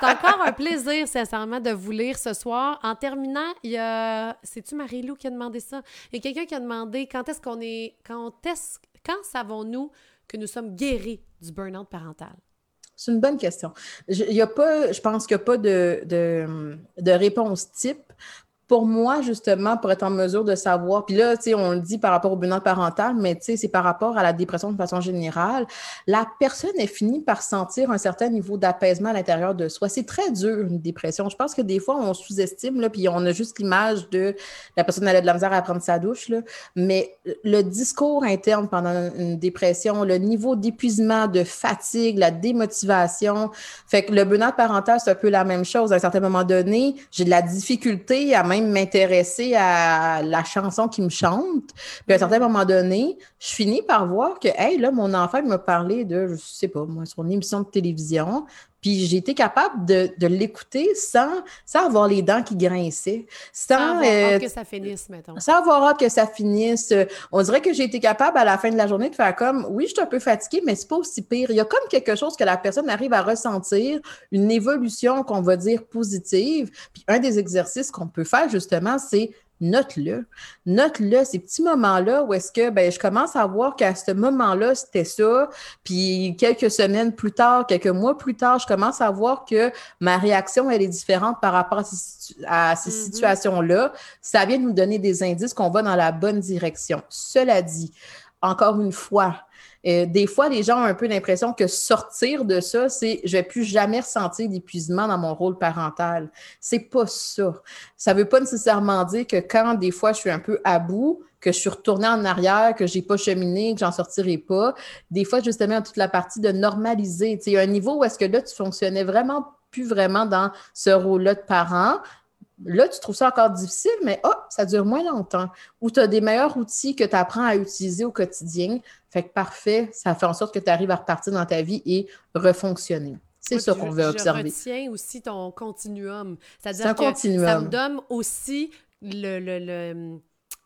c'est encore un plaisir, sincèrement, de vous lire ce soir. En terminant, il y a. C'est-tu Marie-Lou qui a demandé ça? Il y a quelqu'un qui a demandé quand est-ce qu'on est. Quand est-ce. Quand savons-nous que nous sommes guéris du burn-out parental? C'est une bonne question. Je, pense qu'il n'y a pas de, de, réponse type pour moi, justement, pour être en mesure de savoir, puis là, tu on le dit par rapport au bilan parental, mais c'est par rapport à la dépression de façon générale, la personne est finie par sentir un certain niveau d'apaisement à l'intérieur de soi. C'est très dur, une dépression. Je pense que des fois, on sous-estime, là, puis on a juste l'image de la personne elle a de la misère à prendre sa douche, là, mais le discours interne pendant une dépression, le niveau d'épuisement, de fatigue, la démotivation, fait que le burn parental, c'est un peu la même chose. À un certain moment donné, j'ai de la difficulté à même m'intéresser à la chanson qui me chante. Puis à un certain moment donné, je finis par voir que, hey, là, mon enfant m'a parlé de, je sais pas, moi, son émission de télévision. Puis j'ai été capable de, de l'écouter sans, sans avoir les dents qui grinçaient. Sans, avoir hâte euh, que ça finisse, mettons. Sans avoir hâte que ça finisse. On dirait que j'ai été capable à la fin de la journée de faire comme, oui, je suis un peu fatiguée, mais c'est pas aussi pire. Il y a comme quelque chose que la personne arrive à ressentir, une évolution qu'on va dire positive. Puis un des exercices qu'on peut faire justement, c'est note-le. Note-le, ces petits moments-là où est-ce que ben, je commence à voir qu'à ce moment-là, c'était ça. Puis quelques semaines plus tard, quelques mois plus tard, je commence à voir que ma réaction, elle est différente par rapport à ces, mm-hmm. situations-là. Ça vient nous donner des indices qu'on va dans la bonne direction. Cela dit, encore une fois, euh, des fois, les gens ont un peu l'impression que sortir de ça, c'est je vais plus jamais ressentir d'épuisement dans mon rôle parental. C'est pas ça. Ça veut pas nécessairement dire que quand des fois je suis un peu à bout, que je suis retournée en arrière, que j'ai pas cheminé, que j'en sortirai pas. Des fois, justement, toute la partie de normaliser. Il y a un niveau où est-ce que là, tu fonctionnais vraiment plus vraiment dans ce rôle-là de parent, Là, tu trouves ça encore difficile, mais oh, ça dure moins longtemps. Ou tu as des meilleurs outils que tu apprends à utiliser au quotidien. Fait que parfait, ça fait en sorte que tu arrives à repartir dans ta vie et refonctionner. C'est ça qu'on veut observer. Je retiens aussi ton continuum. C'est-à-dire que ça me donne aussi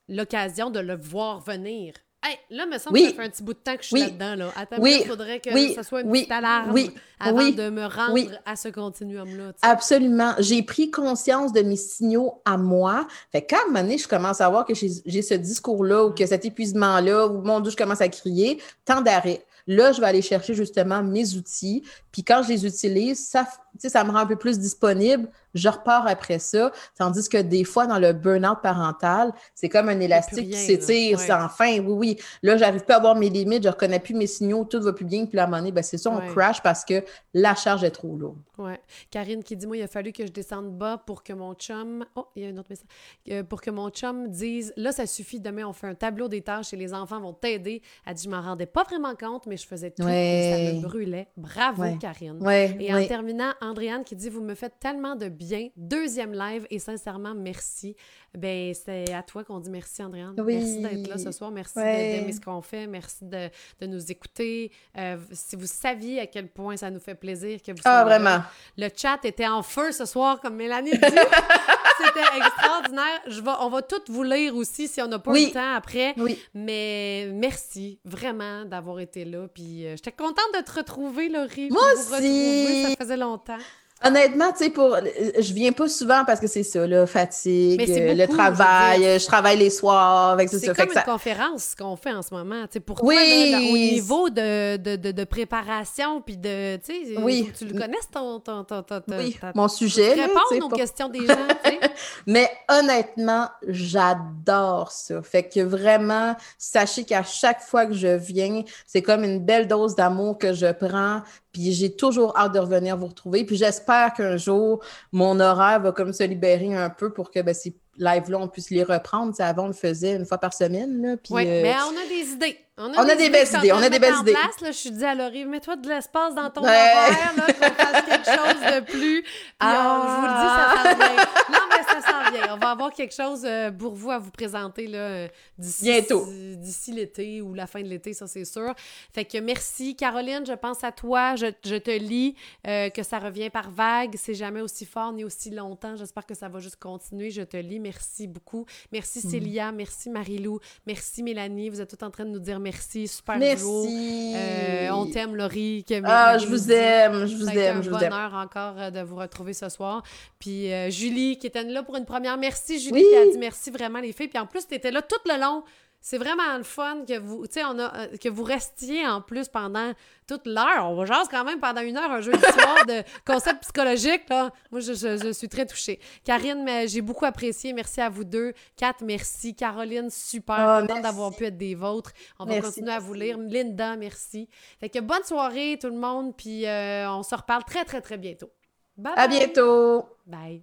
l'occasion de le voir venir. Hey, là, me semble que ça fait un petit bout de temps que je suis là-dedans. Là. Attends, il faudrait que ça soit une petite alarme avant de me rendre à ce continuum-là. Absolument. J'ai pris conscience de mes signaux à moi. Fait qu'à un moment donné, je commence à voir que j'ai ce discours-là ou que cet épuisement-là, ou mon Dieu, je commence à crier, tant d'arrêt. Là, je vais aller chercher justement mes outils. Puis quand je les utilise, ça, ça me rend un peu plus disponible, je repars après ça. Tandis que des fois, dans le burn-out parental, c'est comme un élastique qui s'étire sans fin. Oui, oui. Là, j'arrive pas à voir mes limites, je reconnais plus mes signaux, tout va plus bien. Puis à un moment donné, ben, c'est ça, on crash parce que la charge est trop lourde. Oui. Karine qui dit Moi, il a fallu que je descende bas pour que mon chum. Oh, il y a un autre message. Euh, pour que mon chum dise Là, ça suffit, demain, on fait un tableau des tâches et les enfants vont t'aider. Elle dit Je m'en rendais pas vraiment compte, mais je faisais tout et ça me brûlait. Bravo, Karine. Et en terminant, Andréane qui dit Vous me faites tellement de bien. Deuxième live et sincèrement, merci. Ben, c'est à toi qu'on dit merci, Andréane. Merci d'être là ce soir. Merci d'aimer ce qu'on fait. Merci de, de nous écouter. Euh, si vous saviez à quel point ça nous fait plaisir que vous Ah, vraiment. Le chat était en feu ce soir, comme Mélanie dit. C'était extraordinaire. Je on va tout vous lire aussi si on n'a pas le temps après. Oui. Mais merci vraiment d'avoir été là. Puis euh, j'étais contente de te retrouver, Laurie. Moi aussi. Ça faisait longtemps. Honnêtement, tu sais, pour, je viens pas souvent parce que c'est ça, là, fatigue, le travail, je, travaille les soirs, avec tout ça. C'est comme une conférence qu'on fait en ce moment, tu sais, pour toi, au niveau de, de, de, préparation, puis de, tu sais, oui. tu le connais, ton, ton, ton, ton oui. mon sujet. Tu répondre aux questions des gens, tu sais. Mais honnêtement, j'adore ça. Fait que vraiment, sachez qu'à chaque fois que je viens, c'est comme une belle dose d'amour que je prends, puis j'ai toujours hâte de revenir vous retrouver. Puis j'espère qu'un jour, mon horaire va comme se libérer un peu pour que ben, ces lives-là, on puisse les reprendre. avant, on le faisait une fois par semaine. oui, euh, mais on a des idées. On a, des, belles idées. On a des belles idées. Place, là, je suis dit à Laurie, mets-toi de l'espace dans ton horaire, qu'on fasse quelque chose de plus. Puis ah. je vous le dis, ça s'en vient. Non, mais ça s'en vient. On va avoir quelque chose euh, pour vous à vous présenter là, euh, d'ici, Bientôt. D'ici l'été ou la fin de l'été, ça c'est sûr. Fait que merci. Caroline, je pense à toi. Je, je te lis euh, que ça revient par vague. C'est jamais aussi fort ni aussi longtemps. J'espère que ça va juste continuer. Je te lis. Merci beaucoup. Merci mm. Célia. Merci Marilou. Merci Mélanie. Vous êtes toutes en train de nous dire merci, super Merci. Euh, on t'aime, Laurie. ah, je vous aime, je vous aime, je vous aime. bonheur encore de vous retrouver ce soir. Puis euh, Julie, qui était là pour une première. Merci, Julie, qui a dit merci vraiment, les filles. Puis en plus, tu étais là tout le long. C'est vraiment le fun que vous, on a, que vous restiez en plus pendant toute l'heure. On va jase quand même pendant une heure un jeu d'histoire de concept psychologique. Là. Moi, je, je, suis très touchée. Karine, j'ai beaucoup apprécié. Merci à vous deux. Kat, merci. Caroline, super. Oh, d'avoir pu être des vôtres. On va continuer à vous lire. Linda, merci. Fait que bonne soirée tout le monde. Puis euh, on se reparle très, très, très bientôt. Bye. À bientôt. Bye.